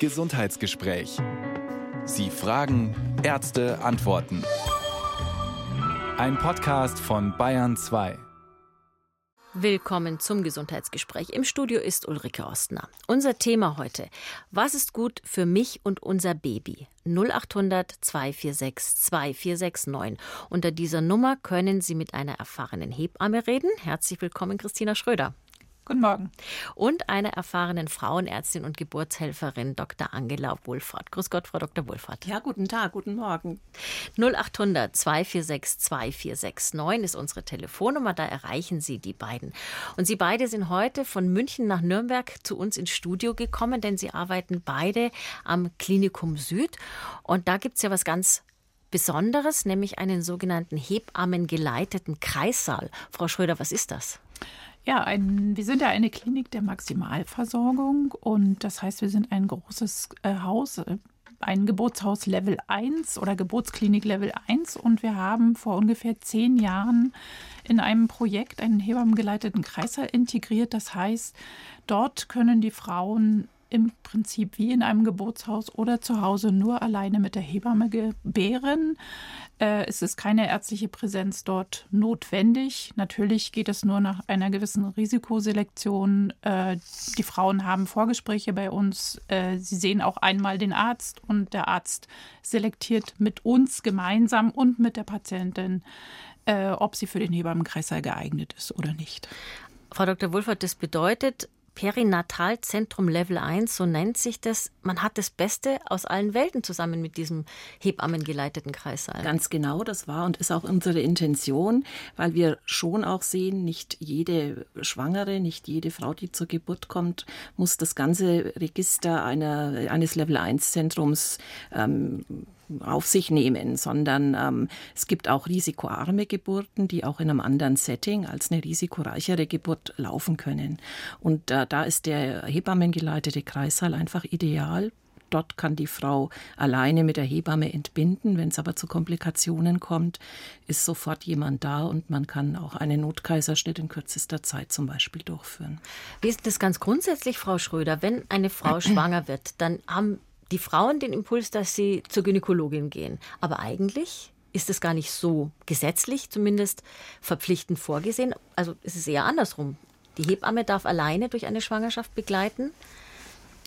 Gesundheitsgespräch. Sie fragen, Ärzte antworten. Ein Podcast von Bayern 2. Willkommen zum Gesundheitsgespräch. Im Studio ist Ulrike Ostner. Unser Thema heute: Was ist gut für mich und unser Baby? 0800 246 2469. Unter dieser Nummer können Sie mit einer erfahrenen Hebamme reden. Herzlich willkommen, Christina Schröder. Guten Morgen. Und einer erfahrenen Frauenärztin und Geburtshelferin, Dr. Angela Wohlfahrt. Grüß Gott, Frau Dr. Wohlfahrt. Ja, guten Tag, guten Morgen. 0800 246 2469 ist unsere Telefonnummer, da erreichen Sie die beiden. Und Sie beide sind heute von München nach Nürnberg zu uns ins Studio gekommen, denn Sie arbeiten beide am Klinikum Süd. Und da gibt es ja was ganz Besonderes, nämlich einen sogenannten Hebammengeleiteten Kreissaal. Frau Schröder, was ist das? Ja, ein, wir sind ja eine Klinik der Maximalversorgung und das heißt, wir sind ein großes äh, Haus, äh, ein Geburtshaus Level 1 oder Geburtsklinik Level 1 und wir haben vor ungefähr zehn Jahren in einem Projekt einen hebammengeleiteten Kreißsaal integriert. Das heißt, dort können die Frauen im Prinzip wie in einem Geburtshaus oder zu Hause nur alleine mit der Hebamme gebären. Äh, es ist keine ärztliche Präsenz dort notwendig. Natürlich geht es nur nach einer gewissen Risikoselektion. Äh, die Frauen haben Vorgespräche bei uns. Äh, sie sehen auch einmal den Arzt und der Arzt selektiert mit uns gemeinsam und mit der Patientin, äh, ob sie für den Hebammenkreißsaal geeignet ist oder nicht. Frau Dr. Wulfert, das bedeutet, Perinatalzentrum Level 1, so nennt sich das. Man hat das Beste aus allen Welten zusammen mit diesem Hebammengeleiteten Kreissaal. Ganz genau, das war und ist auch unsere Intention, weil wir schon auch sehen, nicht jede Schwangere, nicht jede Frau, die zur Geburt kommt, muss das ganze Register einer, eines Level 1 Zentrums ähm, auf sich nehmen, sondern ähm, es gibt auch risikoarme Geburten, die auch in einem anderen Setting als eine risikoreichere Geburt laufen können. Und äh, da ist der hebammengeleitete Kreissaal einfach ideal. Dort kann die Frau alleine mit der Hebamme entbinden. Wenn es aber zu Komplikationen kommt, ist sofort jemand da und man kann auch einen Notkaiserschnitt in kürzester Zeit zum Beispiel durchführen. Wie ist das ganz grundsätzlich, Frau Schröder? Wenn eine Frau schwanger wird, dann haben die Frauen den Impuls, dass sie zur Gynäkologin gehen. Aber eigentlich ist es gar nicht so gesetzlich zumindest verpflichtend vorgesehen. Also es ist eher andersrum. Die Hebamme darf alleine durch eine Schwangerschaft begleiten.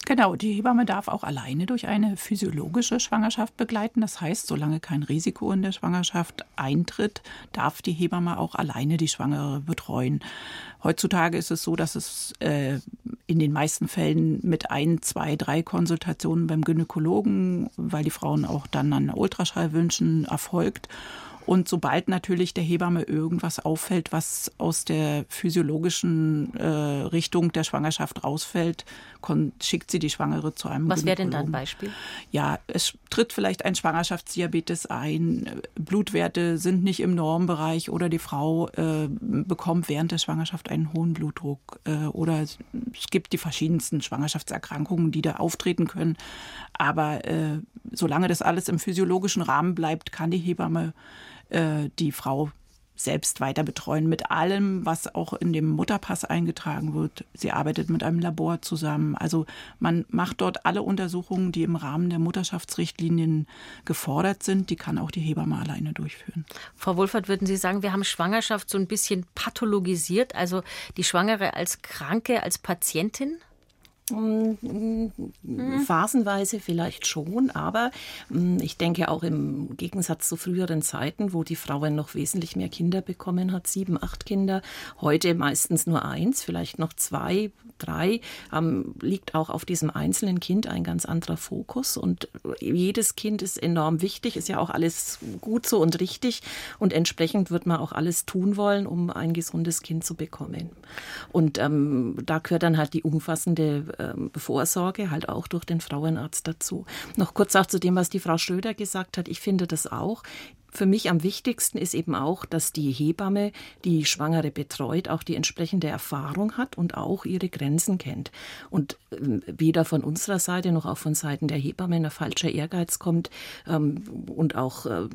Genau, die Hebamme darf auch alleine durch eine physiologische Schwangerschaft begleiten. Das heißt, solange kein Risiko in der Schwangerschaft eintritt, darf die Hebamme auch alleine die Schwangere betreuen. Heutzutage ist es so, dass es äh, in den meisten Fällen mit ein, zwei, drei Konsultationen beim Gynäkologen, weil die Frauen auch dann an Ultraschall wünschen, erfolgt. Und sobald natürlich der Hebamme irgendwas auffällt, was aus der physiologischen äh, Richtung der Schwangerschaft rausfällt, schickt sie die Schwangere zu einem Was wäre denn da ein Beispiel? Ja, es tritt vielleicht ein Schwangerschaftsdiabetes ein, Blutwerte sind nicht im Normbereich oder die Frau äh, bekommt während der Schwangerschaft einen hohen Blutdruck äh, oder es gibt die verschiedensten Schwangerschaftserkrankungen, die da auftreten können. Aber äh, solange das alles im physiologischen Rahmen bleibt, kann die Hebamme äh, die Frau selbst weiter betreuen mit allem, was auch in dem Mutterpass eingetragen wird. Sie arbeitet mit einem Labor zusammen. Also man macht dort alle Untersuchungen, die im Rahmen der Mutterschaftsrichtlinien gefordert sind. Die kann auch die Hebamme alleine durchführen. Frau Wohlfahrt, würden Sie sagen, wir haben Schwangerschaft so ein bisschen pathologisiert, also die Schwangere als Kranke, als Patientin? Mhm. Phasenweise vielleicht schon, aber mm, ich denke auch im Gegensatz zu früheren Zeiten, wo die Frauen noch wesentlich mehr Kinder bekommen hat, sieben, acht Kinder, heute meistens nur eins, vielleicht noch zwei, drei, ähm, liegt auch auf diesem einzelnen Kind ein ganz anderer Fokus und jedes Kind ist enorm wichtig, ist ja auch alles gut so und richtig und entsprechend wird man auch alles tun wollen, um ein gesundes Kind zu bekommen. Und ähm, da gehört dann halt die umfassende ähm, Vorsorge halt auch durch den Frauenarzt dazu. Noch kurz auch zu dem, was die Frau Schröder gesagt hat. Ich finde das auch. Für mich am wichtigsten ist eben auch, dass die Hebamme, die Schwangere betreut, auch die entsprechende Erfahrung hat und auch ihre Grenzen kennt. Und ähm, weder von unserer Seite noch auch von Seiten der Hebamme ein falscher Ehrgeiz kommt ähm, und auch äh,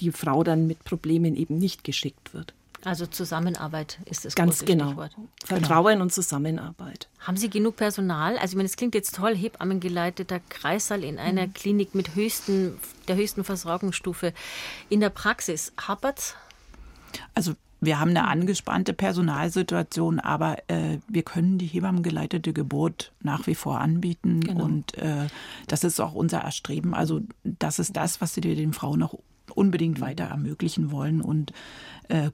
die Frau dann mit Problemen eben nicht geschickt wird. Also Zusammenarbeit ist das Ganz genau. Stichwort. Vertrauen genau. und Zusammenarbeit. Haben Sie genug Personal? Also ich meine, es klingt jetzt toll, Hebammengeleiteter Kreissaal in einer mhm. Klinik mit höchsten, der höchsten Versorgungsstufe. In der Praxis, hapert's? Also wir haben eine angespannte Personalsituation, aber äh, wir können die hebammengeleitete Geburt nach wie vor anbieten. Genau. Und äh, das ist auch unser Erstreben. Also das ist das, was wir den Frauen noch unbedingt weiter ermöglichen wollen und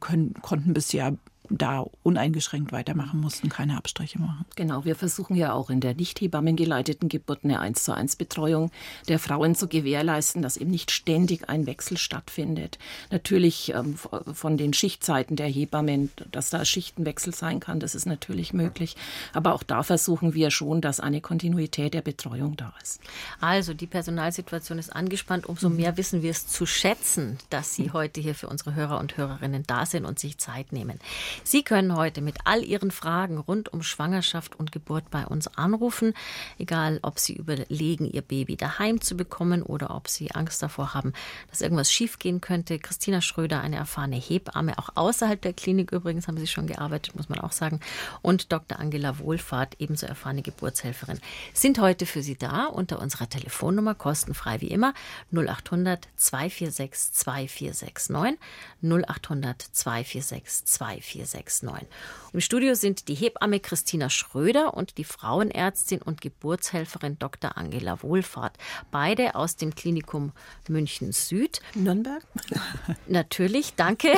können, konnten bisher da uneingeschränkt weitermachen mussten, keine Abstriche machen. Genau, wir versuchen ja auch in der nicht hebammengeleiteten Geburt eine 1 zu 1 Betreuung der Frauen zu gewährleisten, dass eben nicht ständig ein Wechsel stattfindet. Natürlich ähm, von den Schichtzeiten der Hebammen, dass da Schichtenwechsel sein kann, das ist natürlich möglich. Aber auch da versuchen wir schon, dass eine Kontinuität der Betreuung da ist. Also die Personalsituation ist angespannt. Umso mehr wissen wir es zu schätzen, dass Sie heute hier für unsere Hörer und Hörerinnen da sind und sich Zeit nehmen. Sie können heute mit all Ihren Fragen rund um Schwangerschaft und Geburt bei uns anrufen, egal ob Sie überlegen, Ihr Baby daheim zu bekommen oder ob Sie Angst davor haben, dass irgendwas schiefgehen könnte. Christina Schröder, eine erfahrene Hebamme, auch außerhalb der Klinik übrigens haben Sie schon gearbeitet, muss man auch sagen, und Dr. Angela Wohlfahrt, ebenso erfahrene Geburtshelferin, sind heute für Sie da unter unserer Telefonnummer, kostenfrei wie immer, 0800 246 2469, 0800 246 2469. 469. Im Studio sind die Hebamme Christina Schröder und die Frauenärztin und Geburtshelferin Dr. Angela Wohlfahrt. Beide aus dem Klinikum München Süd. Nürnberg? Natürlich, danke.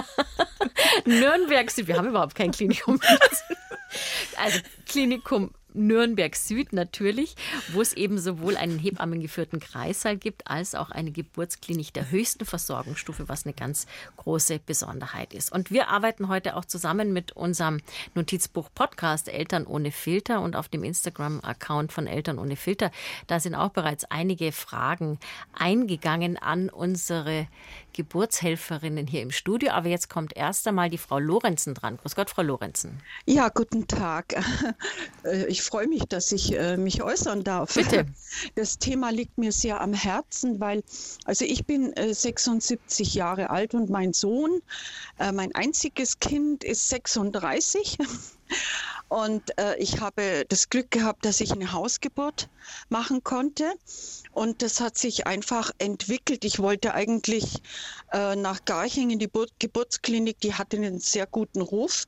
Nürnberg Süd. Wir haben überhaupt kein Klinikum. Also Klinikum Nürnberg Süd natürlich, wo es eben sowohl einen hebammengeführten Kreissaal gibt, als auch eine Geburtsklinik der höchsten Versorgungsstufe, was eine ganz große Besonderheit ist. Und wir arbeiten heute auch zusammen mit unserem Notizbuch Podcast Eltern ohne Filter und auf dem Instagram-Account von Eltern ohne Filter. Da sind auch bereits einige Fragen eingegangen an unsere Geburtshelferinnen hier im Studio. Aber jetzt kommt erst einmal die Frau Lorenzen dran. Grüß Gott, Frau Lorenzen. Ja, guten Tag. Ich ich freue mich, dass ich äh, mich äußern darf. Bitte. Das Thema liegt mir sehr am Herzen, weil, also ich bin äh, 76 Jahre alt und mein Sohn, äh, mein einziges Kind, ist 36. Und äh, ich habe das Glück gehabt, dass ich eine Hausgeburt machen konnte. Und das hat sich einfach entwickelt. Ich wollte eigentlich äh, nach Garching in die Geburtsklinik, die hatte einen sehr guten Ruf.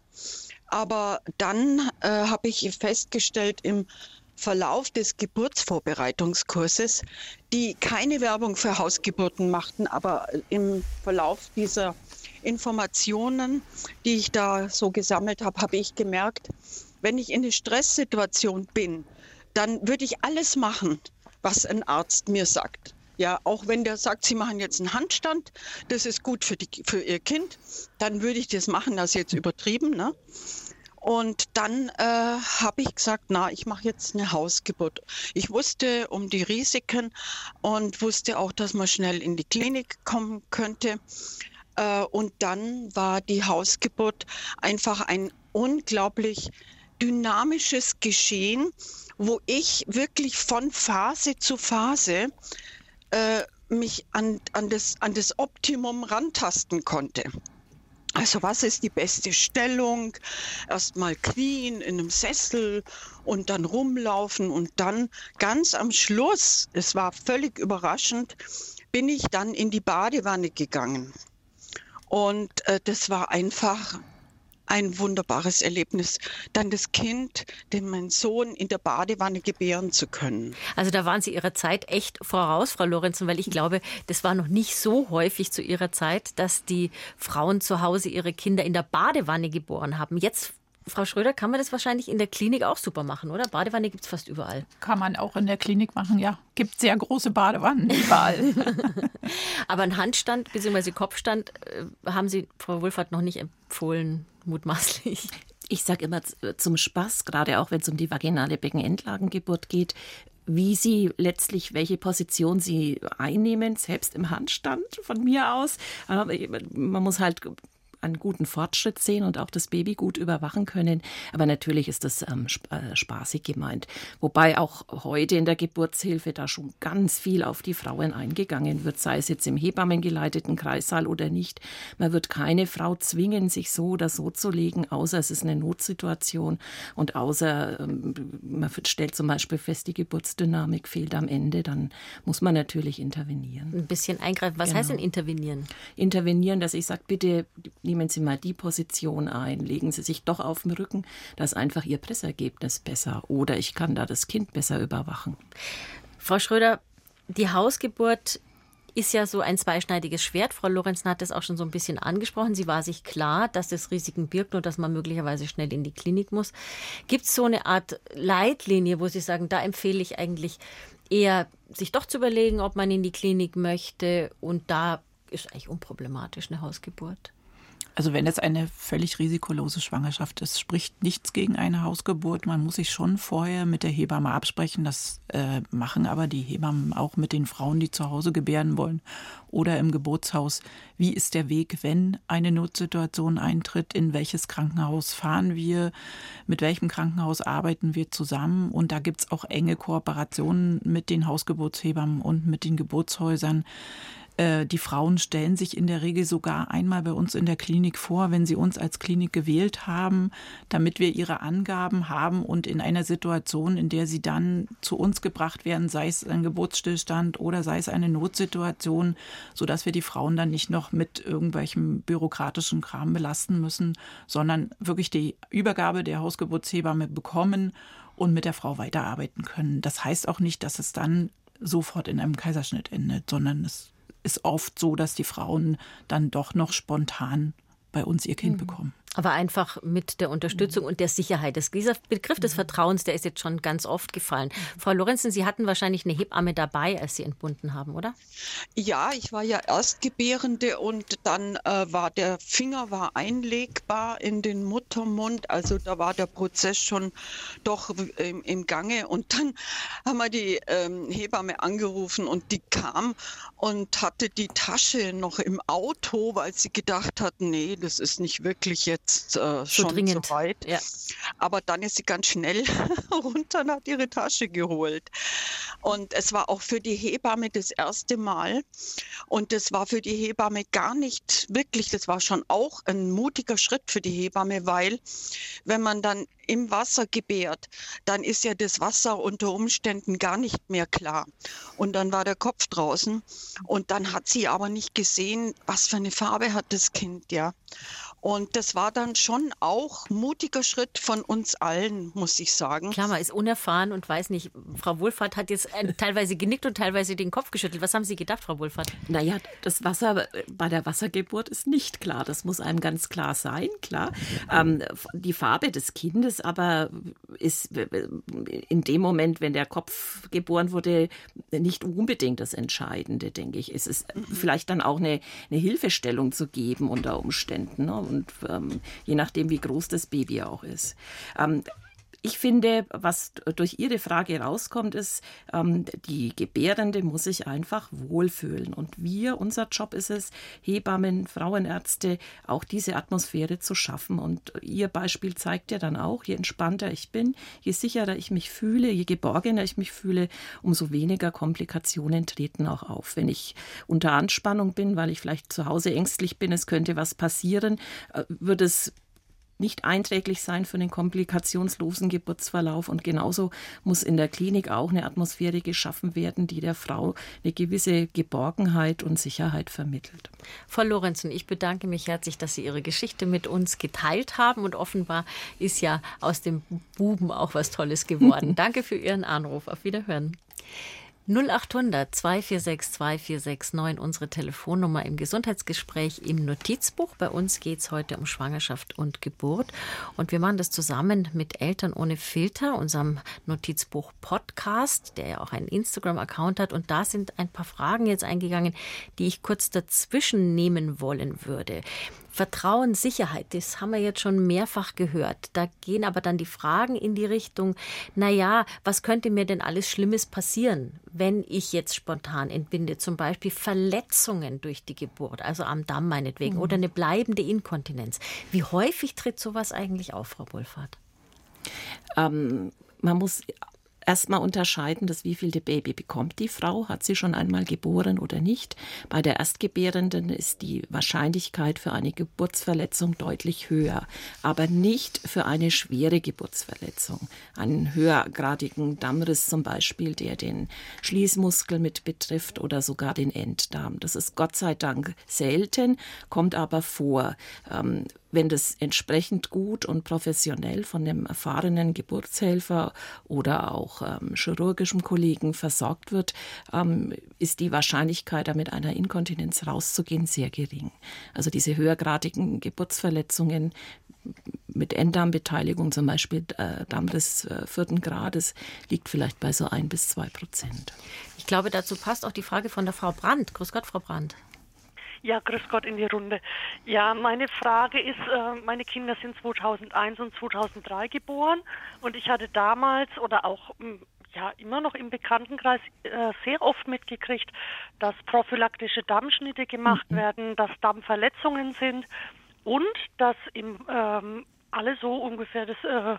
Aber dann äh, habe ich festgestellt im Verlauf des Geburtsvorbereitungskurses, die keine Werbung für Hausgeburten machten, aber im Verlauf dieser Informationen, die ich da so gesammelt habe, habe ich gemerkt, wenn ich in einer Stresssituation bin, dann würde ich alles machen, was ein Arzt mir sagt. Ja, auch wenn der sagt, Sie machen jetzt einen Handstand, das ist gut für, die, für Ihr Kind, dann würde ich das machen, das ist jetzt übertrieben. Ne? Und dann äh, habe ich gesagt, na, ich mache jetzt eine Hausgeburt. Ich wusste um die Risiken und wusste auch, dass man schnell in die Klinik kommen könnte. Äh, und dann war die Hausgeburt einfach ein unglaublich dynamisches Geschehen, wo ich wirklich von Phase zu Phase äh, mich an, an, das, an das Optimum rantasten konnte. Also was ist die beste Stellung? Erstmal knien in einem Sessel und dann rumlaufen und dann ganz am Schluss, es war völlig überraschend, bin ich dann in die Badewanne gegangen. Und äh, das war einfach ein wunderbares Erlebnis, dann das Kind, den mein Sohn in der Badewanne gebären zu können. Also da waren Sie Ihrer Zeit echt voraus, Frau Lorenzen, weil ich glaube, das war noch nicht so häufig zu Ihrer Zeit, dass die Frauen zu Hause ihre Kinder in der Badewanne geboren haben. Jetzt Frau Schröder, kann man das wahrscheinlich in der Klinik auch super machen, oder? Badewanne gibt es fast überall. Kann man auch in der Klinik machen, ja. Gibt sehr große Badewannen überall. Aber ein Handstand bzw. Kopfstand äh, haben Sie, Frau Wohlfahrt, noch nicht empfohlen, mutmaßlich. Ich sage immer zum Spaß, gerade auch wenn es um die vaginale Beckenendlagengeburt geht, wie Sie letztlich, welche Position Sie einnehmen, selbst im Handstand von mir aus. Man muss halt einen guten Fortschritt sehen und auch das Baby gut überwachen können. Aber natürlich ist das ähm, äh, spaßig gemeint. Wobei auch heute in der Geburtshilfe da schon ganz viel auf die Frauen eingegangen wird, sei es jetzt im hebammengeleiteten Kreissaal oder nicht. Man wird keine Frau zwingen, sich so oder so zu legen, außer es ist eine Notsituation und außer ähm, man stellt zum Beispiel fest, die Geburtsdynamik fehlt am Ende, dann muss man natürlich intervenieren. Ein bisschen eingreifen. Was genau. heißt denn intervenieren? Intervenieren, dass ich sage, bitte nehmen Sie mal die Position ein, legen Sie sich doch auf den Rücken, da ist einfach Ihr Pressergebnis besser oder ich kann da das Kind besser überwachen. Frau Schröder, die Hausgeburt ist ja so ein zweischneidiges Schwert. Frau Lorenzen hat das auch schon so ein bisschen angesprochen. Sie war sich klar, dass das Risiken birgt und dass man möglicherweise schnell in die Klinik muss. Gibt es so eine Art Leitlinie, wo Sie sagen, da empfehle ich eigentlich eher, sich doch zu überlegen, ob man in die Klinik möchte und da ist eigentlich unproblematisch eine Hausgeburt? Also wenn es eine völlig risikolose Schwangerschaft ist, spricht nichts gegen eine Hausgeburt. Man muss sich schon vorher mit der Hebamme absprechen. Das äh, machen aber die Hebammen auch mit den Frauen, die zu Hause gebären wollen oder im Geburtshaus. Wie ist der Weg, wenn eine Notsituation eintritt? In welches Krankenhaus fahren wir? Mit welchem Krankenhaus arbeiten wir zusammen? Und da gibt es auch enge Kooperationen mit den Hausgeburtshebammen und mit den Geburtshäusern. Äh, die Frauen stellen sich in der Regel sogar einmal bei uns in der Klinik vor, wenn sie uns als Klinik gewählt haben, damit wir ihre Angaben haben und in einer Situation, in der sie dann zu uns gebracht werden, sei es ein Geburtsstillstand oder sei es eine Notsituation, sodass wir die Frauen dann nicht noch mit irgendwelchem bürokratischen Kram belasten müssen, sondern wirklich die Übergabe der Hausgeburtshebamme bekommen und mit der Frau weiterarbeiten können. Das heißt auch nicht, dass es dann sofort in einem Kaiserschnitt endet, sondern es ist oft so, dass die Frauen dann doch noch spontan bei uns ihr Kind mhm. bekommen. Aber einfach mit der Unterstützung und der Sicherheit. Das, dieser Begriff des Vertrauens, der ist jetzt schon ganz oft gefallen. Frau Lorenzen, Sie hatten wahrscheinlich eine Hebamme dabei, als Sie entbunden haben, oder? Ja, ich war ja Erstgebärende und dann äh, war der Finger war einlegbar in den Muttermund. Also da war der Prozess schon doch im, im Gange. Und dann haben wir die ähm, Hebamme angerufen und die kam und hatte die Tasche noch im Auto, weil sie gedacht hat, nee, das ist nicht wirklich jetzt jetzt äh, schon dringend. so weit. Ja. Aber dann ist sie ganz schnell runter und hat ihre Tasche geholt. Und es war auch für die Hebamme das erste Mal. Und das war für die Hebamme gar nicht wirklich, das war schon auch ein mutiger Schritt für die Hebamme, weil wenn man dann im Wasser gebärt, dann ist ja das Wasser unter Umständen gar nicht mehr klar. Und dann war der Kopf draußen und dann hat sie aber nicht gesehen, was für eine Farbe hat das Kind, ja. Und das war dann schon auch mutiger Schritt von uns allen, muss ich sagen. Klar, man ist unerfahren und weiß nicht. Frau Wohlfahrt hat jetzt äh, teilweise genickt und teilweise den Kopf geschüttelt. Was haben Sie gedacht, Frau Wohlfahrt? Naja, das Wasser bei der Wassergeburt ist nicht klar. Das muss einem ganz klar sein, klar. Ähm, die Farbe des Kindes aber ist in dem Moment, wenn der Kopf geboren wurde, nicht unbedingt das Entscheidende, denke ich. Es ist mhm. vielleicht dann auch eine, eine Hilfestellung zu geben unter Umständen. Ne? und ähm, je nachdem, wie groß das Baby auch ist. Ähm, ich finde, was durch Ihre Frage rauskommt, ist, ähm, die Gebärende muss sich einfach wohlfühlen. Und wir, unser Job ist es, Hebammen, Frauenärzte, auch diese Atmosphäre zu schaffen. Und Ihr Beispiel zeigt ja dann auch, je entspannter ich bin, je sicherer ich mich fühle, je geborgener ich mich fühle, umso weniger Komplikationen treten auch auf. Wenn ich unter Anspannung bin, weil ich vielleicht zu Hause ängstlich bin, es könnte was passieren, äh, wird es nicht einträglich sein für den komplikationslosen Geburtsverlauf. Und genauso muss in der Klinik auch eine Atmosphäre geschaffen werden, die der Frau eine gewisse Geborgenheit und Sicherheit vermittelt. Frau Lorenzen, ich bedanke mich herzlich, dass Sie Ihre Geschichte mit uns geteilt haben. Und offenbar ist ja aus dem Buben auch was Tolles geworden. Danke für Ihren Anruf. Auf Wiederhören. 0800 246 2469, unsere Telefonnummer im Gesundheitsgespräch im Notizbuch. Bei uns geht es heute um Schwangerschaft und Geburt. Und wir machen das zusammen mit Eltern ohne Filter, unserem Notizbuch-Podcast, der ja auch einen Instagram-Account hat. Und da sind ein paar Fragen jetzt eingegangen, die ich kurz dazwischen nehmen wollen würde. Vertrauen, Sicherheit, das haben wir jetzt schon mehrfach gehört. Da gehen aber dann die Fragen in die Richtung, naja, was könnte mir denn alles Schlimmes passieren, wenn ich jetzt spontan entbinde? Zum Beispiel Verletzungen durch die Geburt, also am Damm meinetwegen, mhm. oder eine bleibende Inkontinenz. Wie häufig tritt sowas eigentlich auf, Frau Wohlfahrt? Ähm, man muss erstmal unterscheiden, das wievielte Baby bekommt die Frau, hat sie schon einmal geboren oder nicht. Bei der Erstgebärenden ist die Wahrscheinlichkeit für eine Geburtsverletzung deutlich höher, aber nicht für eine schwere Geburtsverletzung. Einen höhergradigen Dammriss zum Beispiel, der den Schließmuskel mit betrifft oder sogar den Enddarm. Das ist Gott sei Dank selten, kommt aber vor. Ähm, wenn das entsprechend gut und professionell von einem erfahrenen Geburtshelfer oder auch ähm, chirurgischem Kollegen versorgt wird, ähm, ist die Wahrscheinlichkeit, da mit einer Inkontinenz rauszugehen, sehr gering. Also diese höhergradigen Geburtsverletzungen mit Enddarmbeteiligung, zum Beispiel äh, Darmriss äh, vierten Grades, liegt vielleicht bei so ein bis zwei Prozent. Ich glaube, dazu passt auch die Frage von der Frau Brandt. Grüß Gott, Frau Brandt. Ja, grüß Gott in die Runde. Ja, meine Frage ist, äh, meine Kinder sind 2001 und 2003 geboren und ich hatte damals oder auch hm, ja immer noch im Bekanntenkreis äh, sehr oft mitgekriegt, dass prophylaktische Dammschnitte gemacht mhm. werden, dass Dammverletzungen sind und dass im ähm, alle so ungefähr das, äh,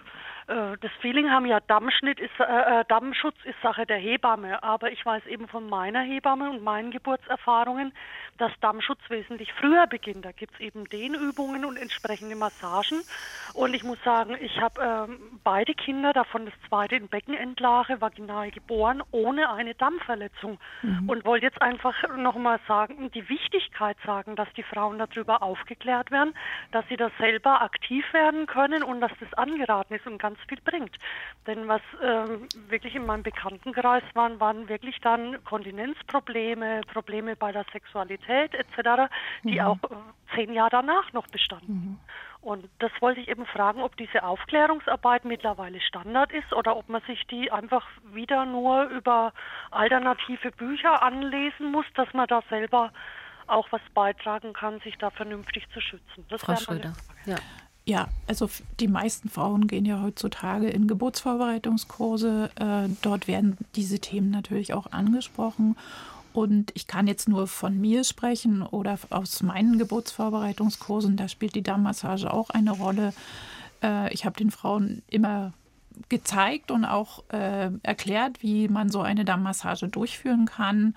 das Feeling haben, ja, Dammschnitt ist, äh, äh, Dammschutz ist Sache der Hebamme. Aber ich weiß eben von meiner Hebamme und meinen Geburtserfahrungen, dass Dammschutz wesentlich früher beginnt. Da gibt es eben Dehnübungen und entsprechende Massagen. Und ich muss sagen, ich habe ähm, beide Kinder, davon das zweite in Beckenendlage, vaginal geboren, ohne eine Dammverletzung. Mhm. Und wollte jetzt einfach nochmal sagen, die Wichtigkeit sagen, dass die Frauen darüber aufgeklärt werden, dass sie das selber aktiv werden können und dass das angeraten ist und ganz viel bringt. Denn was ähm, wirklich in meinem Bekanntenkreis waren, waren wirklich dann Kontinenzprobleme, Probleme bei der Sexualität etc., die mhm. auch äh, zehn Jahre danach noch bestanden. Mhm. Und das wollte ich eben fragen, ob diese Aufklärungsarbeit mittlerweile Standard ist oder ob man sich die einfach wieder nur über alternative Bücher anlesen muss, dass man da selber auch was beitragen kann, sich da vernünftig zu schützen. Das Frau Schröder. Ja. Ja, also die meisten Frauen gehen ja heutzutage in Geburtsvorbereitungskurse. Äh, dort werden diese Themen natürlich auch angesprochen. Und ich kann jetzt nur von mir sprechen oder aus meinen Geburtsvorbereitungskursen. Da spielt die Darmmassage auch eine Rolle. Äh, ich habe den Frauen immer gezeigt und auch äh, erklärt, wie man so eine Darmmassage durchführen kann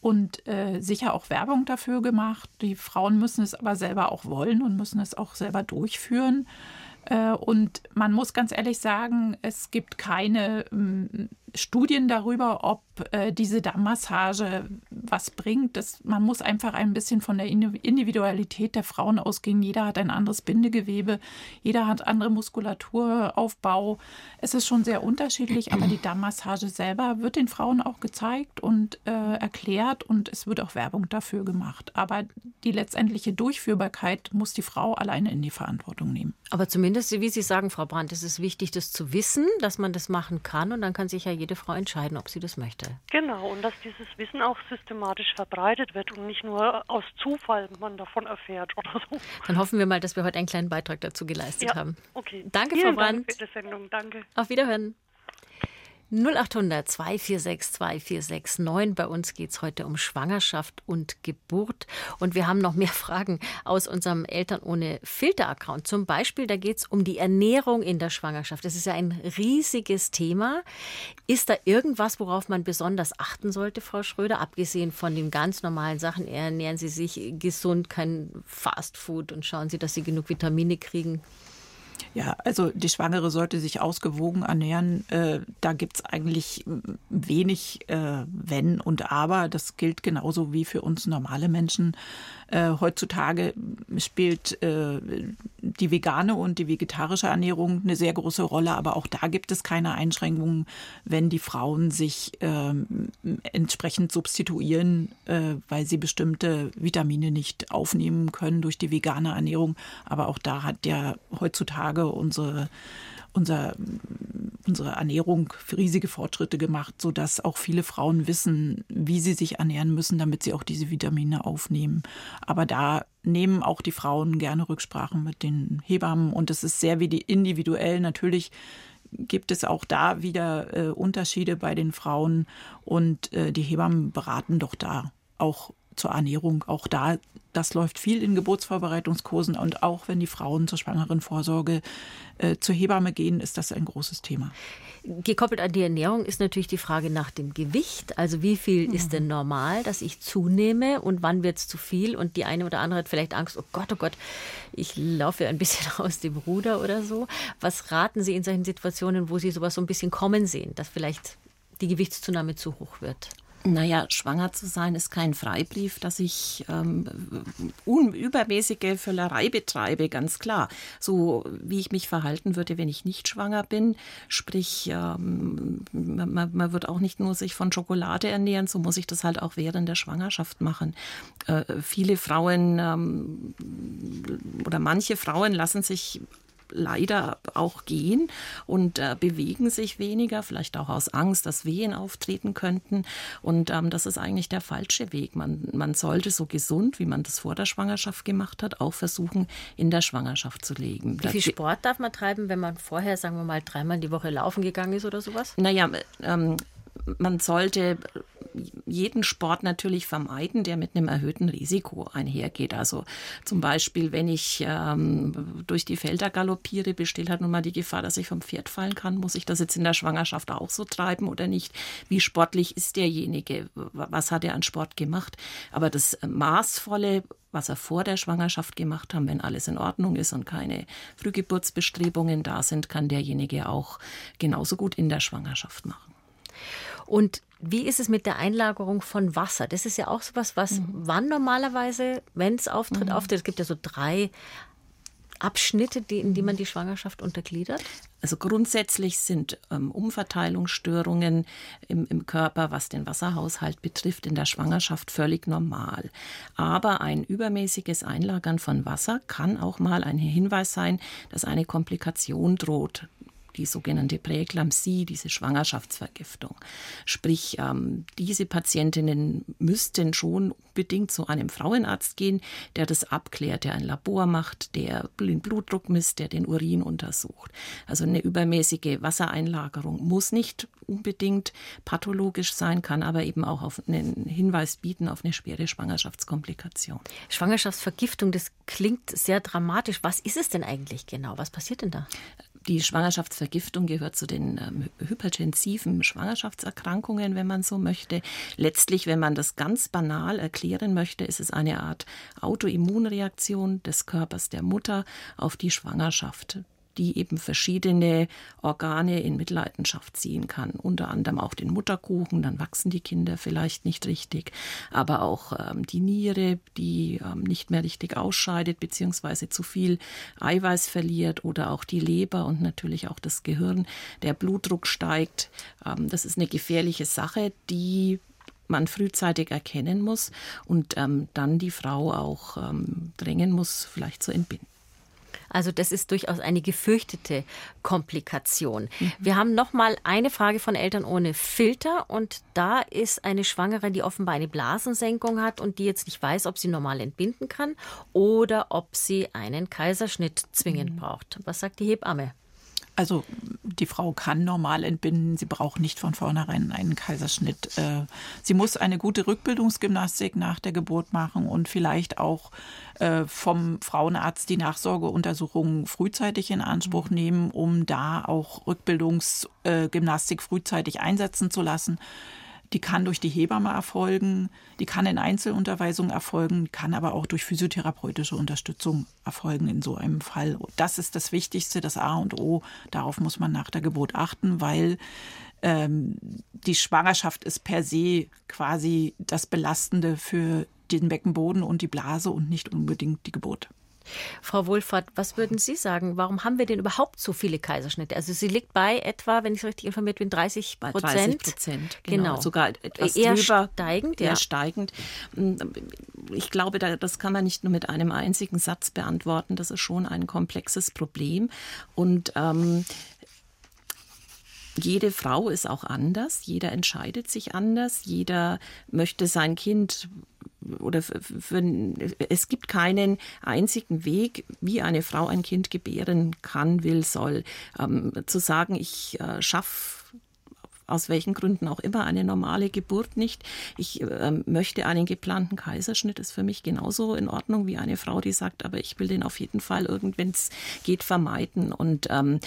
und äh, sicher auch Werbung dafür gemacht. Die Frauen müssen es aber selber auch wollen und müssen es auch selber durchführen. Äh, und man muss ganz ehrlich sagen, es gibt keine Studien darüber, ob äh, diese Dammmassage was bringt. Das, man muss einfach ein bisschen von der Individualität der Frauen ausgehen. Jeder hat ein anderes Bindegewebe, jeder hat andere Muskulaturaufbau. Es ist schon sehr unterschiedlich, aber die Dammmassage selber wird den Frauen auch gezeigt und äh, erklärt und es wird auch Werbung dafür gemacht. Aber die letztendliche Durchführbarkeit muss die Frau alleine in die Verantwortung nehmen. Aber zumindest, wie Sie sagen, Frau Brandt, ist es wichtig, das zu wissen, dass man das machen kann und dann kann sich ja jede Frau entscheiden, ob sie das möchte. Genau, und dass dieses Wissen auch systematisch verbreitet wird und nicht nur aus Zufall man davon erfährt oder so. Dann hoffen wir mal, dass wir heute einen kleinen Beitrag dazu geleistet ja, haben. Okay. Danke, Vielen Frau Brandt. Dank für die Sendung. Danke. Auf Wiederhören. 0800 246 2469. Bei uns geht es heute um Schwangerschaft und Geburt. Und wir haben noch mehr Fragen aus unserem Eltern ohne Filter-Account. Zum Beispiel, da geht es um die Ernährung in der Schwangerschaft. Das ist ja ein riesiges Thema. Ist da irgendwas, worauf man besonders achten sollte, Frau Schröder? Abgesehen von den ganz normalen Sachen, ernähren Sie sich gesund, kein Fastfood und schauen Sie, dass Sie genug Vitamine kriegen. Ja, also die Schwangere sollte sich ausgewogen ernähren. Äh, da gibt es eigentlich wenig äh, Wenn und Aber. Das gilt genauso wie für uns normale Menschen. Äh, heutzutage spielt äh, die vegane und die vegetarische Ernährung eine sehr große Rolle, aber auch da gibt es keine Einschränkungen, wenn die Frauen sich äh, entsprechend substituieren, äh, weil sie bestimmte Vitamine nicht aufnehmen können durch die vegane Ernährung. Aber auch da hat ja heutzutage unsere unser unsere Ernährung riesige Fortschritte gemacht, sodass auch viele Frauen wissen, wie sie sich ernähren müssen, damit sie auch diese Vitamine aufnehmen. Aber da nehmen auch die Frauen gerne Rücksprachen mit den Hebammen und es ist sehr individuell. Natürlich gibt es auch da wieder äh, Unterschiede bei den Frauen und äh, die Hebammen beraten doch da auch zur Ernährung. Auch da, das läuft viel in Geburtsvorbereitungskursen und auch wenn die Frauen zur schwangeren Vorsorge äh, zur Hebamme gehen, ist das ein großes Thema. Gekoppelt an die Ernährung ist natürlich die Frage nach dem Gewicht. Also wie viel mhm. ist denn normal, dass ich zunehme und wann wird es zu viel? Und die eine oder andere hat vielleicht Angst, oh Gott, oh Gott, ich laufe ein bisschen aus dem Ruder oder so. Was raten Sie in solchen Situationen, wo Sie sowas so ein bisschen kommen sehen, dass vielleicht die Gewichtszunahme zu hoch wird? Naja, schwanger zu sein ist kein Freibrief, dass ich ähm, unübermäßige Völlerei betreibe, ganz klar. So wie ich mich verhalten würde, wenn ich nicht schwanger bin. Sprich, ähm, man, man, wird auch nicht nur sich von Schokolade ernähren, so muss ich das halt auch während der Schwangerschaft machen. Äh, viele Frauen ähm, oder manche Frauen lassen sich leider auch gehen und äh, bewegen sich weniger, vielleicht auch aus Angst, dass Wehen auftreten könnten. Und ähm, das ist eigentlich der falsche Weg. Man, man sollte so gesund, wie man das vor der Schwangerschaft gemacht hat, auch versuchen, in der Schwangerschaft zu legen. Wie viel Sport darf man treiben, wenn man vorher, sagen wir mal, dreimal die Woche laufen gegangen ist oder sowas? Naja, ähm, man sollte jeden Sport natürlich vermeiden, der mit einem erhöhten Risiko einhergeht. Also zum Beispiel, wenn ich ähm, durch die Felder galoppiere, besteht halt nun mal die Gefahr, dass ich vom Pferd fallen kann. Muss ich das jetzt in der Schwangerschaft auch so treiben oder nicht? Wie sportlich ist derjenige? Was hat er an Sport gemacht? Aber das Maßvolle was er vor der Schwangerschaft gemacht hat, wenn alles in Ordnung ist und keine Frühgeburtsbestrebungen da sind, kann derjenige auch genauso gut in der Schwangerschaft machen. Und wie ist es mit der Einlagerung von Wasser? Das ist ja auch sowas, was mhm. wann normalerweise, wenn es auftritt, mhm. auftritt. Es gibt ja so drei Abschnitte, die, in die man die Schwangerschaft untergliedert? Also grundsätzlich sind ähm, Umverteilungsstörungen im, im Körper, was den Wasserhaushalt betrifft, in der Schwangerschaft völlig normal. Aber ein übermäßiges Einlagern von Wasser kann auch mal ein Hinweis sein, dass eine Komplikation droht die sogenannte Präeklampsie, diese Schwangerschaftsvergiftung. Sprich, ähm, diese Patientinnen müssten schon unbedingt zu einem Frauenarzt gehen, der das abklärt, der ein Labor macht, der den Blutdruck misst, der den Urin untersucht. Also eine übermäßige Wassereinlagerung muss nicht unbedingt pathologisch sein, kann aber eben auch auf einen Hinweis bieten auf eine schwere Schwangerschaftskomplikation. Schwangerschaftsvergiftung, das klingt sehr dramatisch. Was ist es denn eigentlich genau? Was passiert denn da? Die Schwangerschaftsvergiftung gehört zu den ähm, hypertensiven Schwangerschaftserkrankungen, wenn man so möchte. Letztlich, wenn man das ganz banal erklären möchte, ist es eine Art Autoimmunreaktion des Körpers der Mutter auf die Schwangerschaft die eben verschiedene Organe in Mitleidenschaft ziehen kann. Unter anderem auch den Mutterkuchen, dann wachsen die Kinder vielleicht nicht richtig, aber auch ähm, die Niere, die ähm, nicht mehr richtig ausscheidet, beziehungsweise zu viel Eiweiß verliert oder auch die Leber und natürlich auch das Gehirn. Der Blutdruck steigt. Ähm, das ist eine gefährliche Sache, die man frühzeitig erkennen muss und ähm, dann die Frau auch ähm, drängen muss, vielleicht zu entbinden. Also das ist durchaus eine gefürchtete Komplikation. Mhm. Wir haben noch mal eine Frage von Eltern ohne Filter und da ist eine Schwangere, die offenbar eine Blasensenkung hat und die jetzt nicht weiß, ob sie normal entbinden kann oder ob sie einen Kaiserschnitt zwingend mhm. braucht. Was sagt die Hebamme? Also die Frau kann normal entbinden, sie braucht nicht von vornherein einen Kaiserschnitt. Äh, sie muss eine gute Rückbildungsgymnastik nach der Geburt machen und vielleicht auch äh, vom Frauenarzt die Nachsorgeuntersuchungen frühzeitig in Anspruch nehmen, um da auch Rückbildungsgymnastik frühzeitig einsetzen zu lassen. Die kann durch die Hebamme erfolgen, die kann in Einzelunterweisung erfolgen, kann aber auch durch physiotherapeutische Unterstützung erfolgen in so einem Fall. Das ist das Wichtigste, das A und O. Darauf muss man nach der Geburt achten, weil ähm, die Schwangerschaft ist per se quasi das Belastende für den Beckenboden und die Blase und nicht unbedingt die Geburt. Frau Wohlfahrt, was würden Sie sagen? Warum haben wir denn überhaupt so viele Kaiserschnitte? Also sie liegt bei etwa, wenn ich richtig informiert bin, 30 Prozent. 30 Prozent, genau. genau. Sogar etwas eher drüber, steigend. Eher ja. steigend. Ich glaube, das kann man nicht nur mit einem einzigen Satz beantworten. Das ist schon ein komplexes Problem. Und ähm, jede Frau ist auch anders, jeder entscheidet sich anders, jeder möchte sein Kind oder für, für, es gibt keinen einzigen Weg, wie eine Frau ein Kind gebären kann, will, soll. Ähm, zu sagen, ich äh, schaffe aus welchen Gründen auch immer eine normale Geburt nicht. Ich äh, möchte einen geplanten Kaiserschnitt, ist für mich genauso in Ordnung wie eine Frau, die sagt, aber ich will den auf jeden Fall irgendwann es geht vermeiden. Und ähm,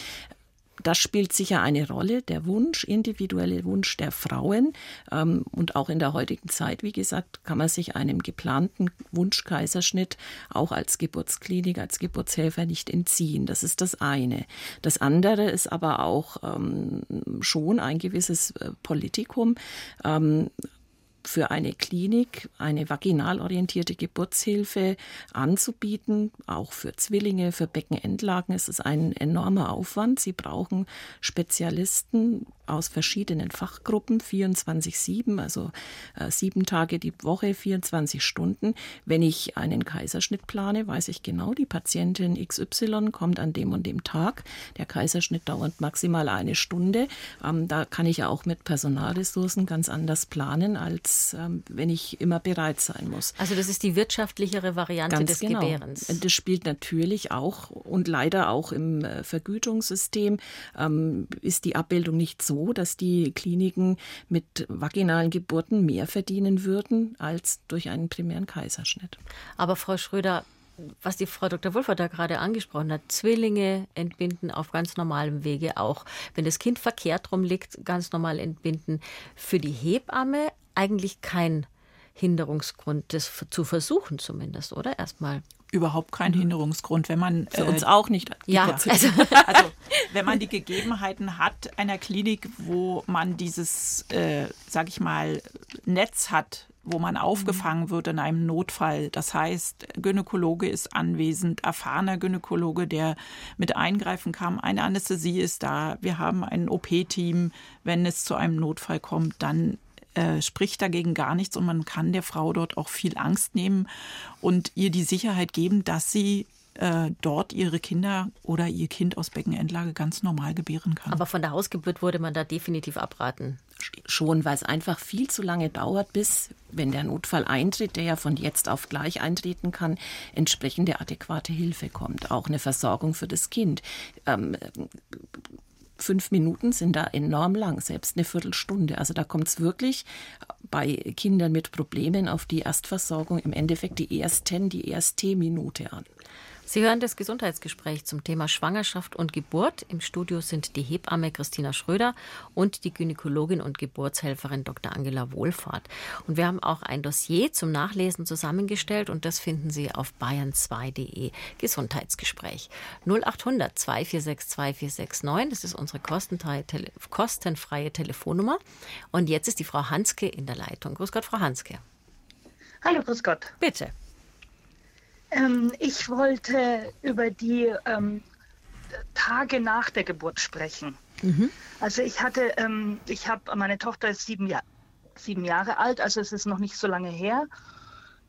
das spielt sicher eine Rolle, der Wunsch, individuelle Wunsch der Frauen. Ähm, und auch in der heutigen Zeit, wie gesagt, kann man sich einem geplanten Wunschkaiserschnitt auch als Geburtsklinik, als Geburtshelfer nicht entziehen. Das ist das eine. Das andere ist aber auch ähm, schon ein gewisses äh, Politikum. Für eine Klinik eine vaginal orientierte Geburtshilfe anzubieten. Auch für Zwillinge, für Beckenendlagen ist es ein enormer Aufwand. Sie brauchen Spezialisten aus verschiedenen Fachgruppen, 24-7, also äh, sieben Tage die Woche, 24 Stunden. Wenn ich einen Kaiserschnitt plane, weiß ich genau, die Patientin XY kommt an dem und dem Tag. Der Kaiserschnitt dauert maximal eine Stunde. Ähm, da kann ich auch mit Personalressourcen ganz anders planen, als ähm, wenn ich immer bereit sein muss. Also das ist die wirtschaftlichere Variante ganz des genau. Gebärens. Das spielt natürlich auch und leider auch im äh, Vergütungssystem ähm, ist die Abbildung nicht so dass die Kliniken mit vaginalen Geburten mehr verdienen würden als durch einen primären Kaiserschnitt. Aber Frau Schröder, was die Frau Dr. Wulfer da gerade angesprochen hat, Zwillinge entbinden auf ganz normalem Wege auch. Wenn das Kind verkehrt rum liegt, ganz normal entbinden. Für die Hebamme eigentlich kein Hinderungsgrund, das zu versuchen zumindest, oder? Erstmal überhaupt kein Hinderungsgrund, wenn man für uns äh, auch nicht. Ja, also, also wenn man die Gegebenheiten hat einer Klinik, wo man dieses, äh, sag ich mal, Netz hat, wo man aufgefangen wird in einem Notfall. Das heißt, Gynäkologe ist anwesend, erfahrener Gynäkologe, der mit eingreifen kann. Eine Anästhesie ist da. Wir haben ein OP-Team. Wenn es zu einem Notfall kommt, dann äh, spricht dagegen gar nichts und man kann der Frau dort auch viel Angst nehmen und ihr die Sicherheit geben, dass sie äh, dort ihre Kinder oder ihr Kind aus Beckenendlage ganz normal gebären kann. Aber von der Hausgeburt würde man da definitiv abraten. Schon, weil es einfach viel zu lange dauert, bis, wenn der Notfall eintritt, der ja von jetzt auf gleich eintreten kann, entsprechende adäquate Hilfe kommt. Auch eine Versorgung für das Kind. Ähm, fünf Minuten sind da enorm lang, selbst eine Viertelstunde. Also da kommt es wirklich bei Kindern mit Problemen auf die Erstversorgung im Endeffekt die ersten, die erste Minute an. Sie hören das Gesundheitsgespräch zum Thema Schwangerschaft und Geburt. Im Studio sind die Hebamme Christina Schröder und die Gynäkologin und Geburtshelferin Dr. Angela Wohlfahrt. Und wir haben auch ein Dossier zum Nachlesen zusammengestellt und das finden Sie auf bayern2.de Gesundheitsgespräch. 0800 2462 2469, das ist unsere kostenfreie Telefonnummer. Und jetzt ist die Frau Hanske in der Leitung. Grüß Gott, Frau Hanske. Hallo, grüß Gott. Bitte. Ähm, ich wollte über die ähm, Tage nach der Geburt sprechen. Mhm. Also ich hatte, ähm, ich habe, meine Tochter ist sieben, Jahr, sieben Jahre alt, also es ist noch nicht so lange her.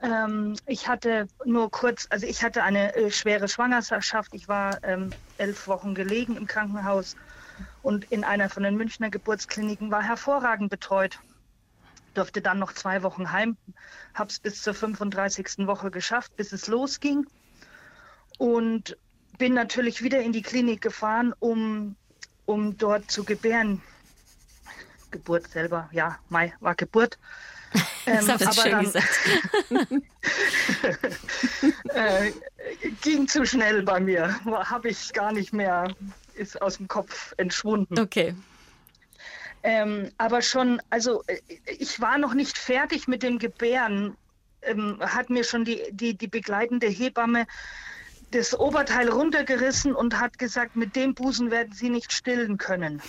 Ähm, ich hatte nur kurz, also ich hatte eine äh, schwere Schwangerschaft. Ich war ähm, elf Wochen gelegen im Krankenhaus und in einer von den Münchner Geburtskliniken war hervorragend betreut durfte dann noch zwei Wochen heim, habe es bis zur 35. Woche geschafft, bis es losging und bin natürlich wieder in die Klinik gefahren, um, um dort zu gebären. Geburt selber, ja, Mai war Geburt. Ähm, das aber schön dann, gesagt. äh, ging zu schnell bei mir, habe ich gar nicht mehr, ist aus dem Kopf entschwunden. Okay. Ähm, aber schon, also äh, ich war noch nicht fertig mit dem Gebären, ähm, hat mir schon die, die, die begleitende Hebamme das Oberteil runtergerissen und hat gesagt, mit dem Busen werden Sie nicht stillen können.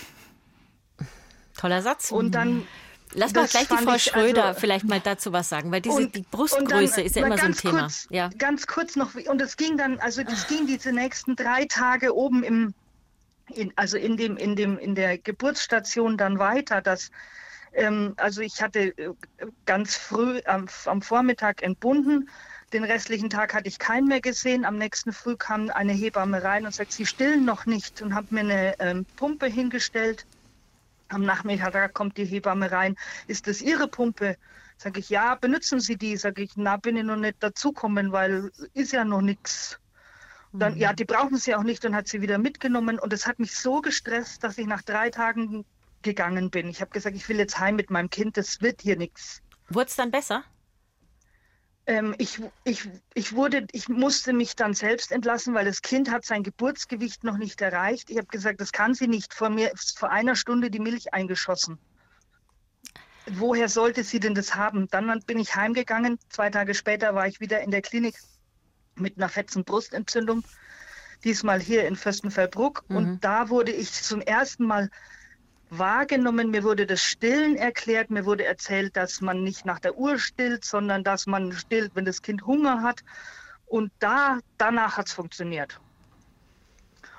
Toller Satz. Und dann. Lass mal gleich die Frau Schröder also, vielleicht mal dazu was sagen, weil diese und, die Brustgröße dann, ist ja immer so ein Thema. Kurz, ja. Ganz kurz noch, und es ging dann, also das ging diese nächsten drei Tage oben im, in, also in dem, in dem, in der Geburtsstation dann weiter, dass ähm, also ich hatte äh, ganz früh am, am Vormittag entbunden. Den restlichen Tag hatte ich keinen mehr gesehen. Am nächsten Früh kam eine Hebamme rein und sagt, Sie stillen noch nicht und hat mir eine ähm, Pumpe hingestellt Am Nachmittag kommt die Hebamme rein. Ist das Ihre Pumpe? Sage ich, ja, benutzen Sie die? Sage ich, na, bin ich noch nicht dazukommen, weil ist ja noch nichts. Dann, mhm. ja, die brauchen sie auch nicht und hat sie wieder mitgenommen. Und es hat mich so gestresst, dass ich nach drei Tagen gegangen bin. Ich habe gesagt, ich will jetzt heim mit meinem Kind, das wird hier nichts. Wurde es dann besser? Ähm, ich, ich, ich, wurde, ich musste mich dann selbst entlassen, weil das Kind hat sein Geburtsgewicht noch nicht erreicht. Ich habe gesagt, das kann sie nicht. Vor mir ist vor einer Stunde die Milch eingeschossen. Woher sollte sie denn das haben? Dann bin ich heimgegangen. Zwei Tage später war ich wieder in der Klinik mit einer fetzen Brustentzündung. Diesmal hier in Fürstenfeldbruck. Mhm. Und da wurde ich zum ersten Mal wahrgenommen. Mir wurde das Stillen erklärt. Mir wurde erzählt, dass man nicht nach der Uhr stillt, sondern dass man stillt, wenn das Kind Hunger hat. Und da, danach hat es funktioniert.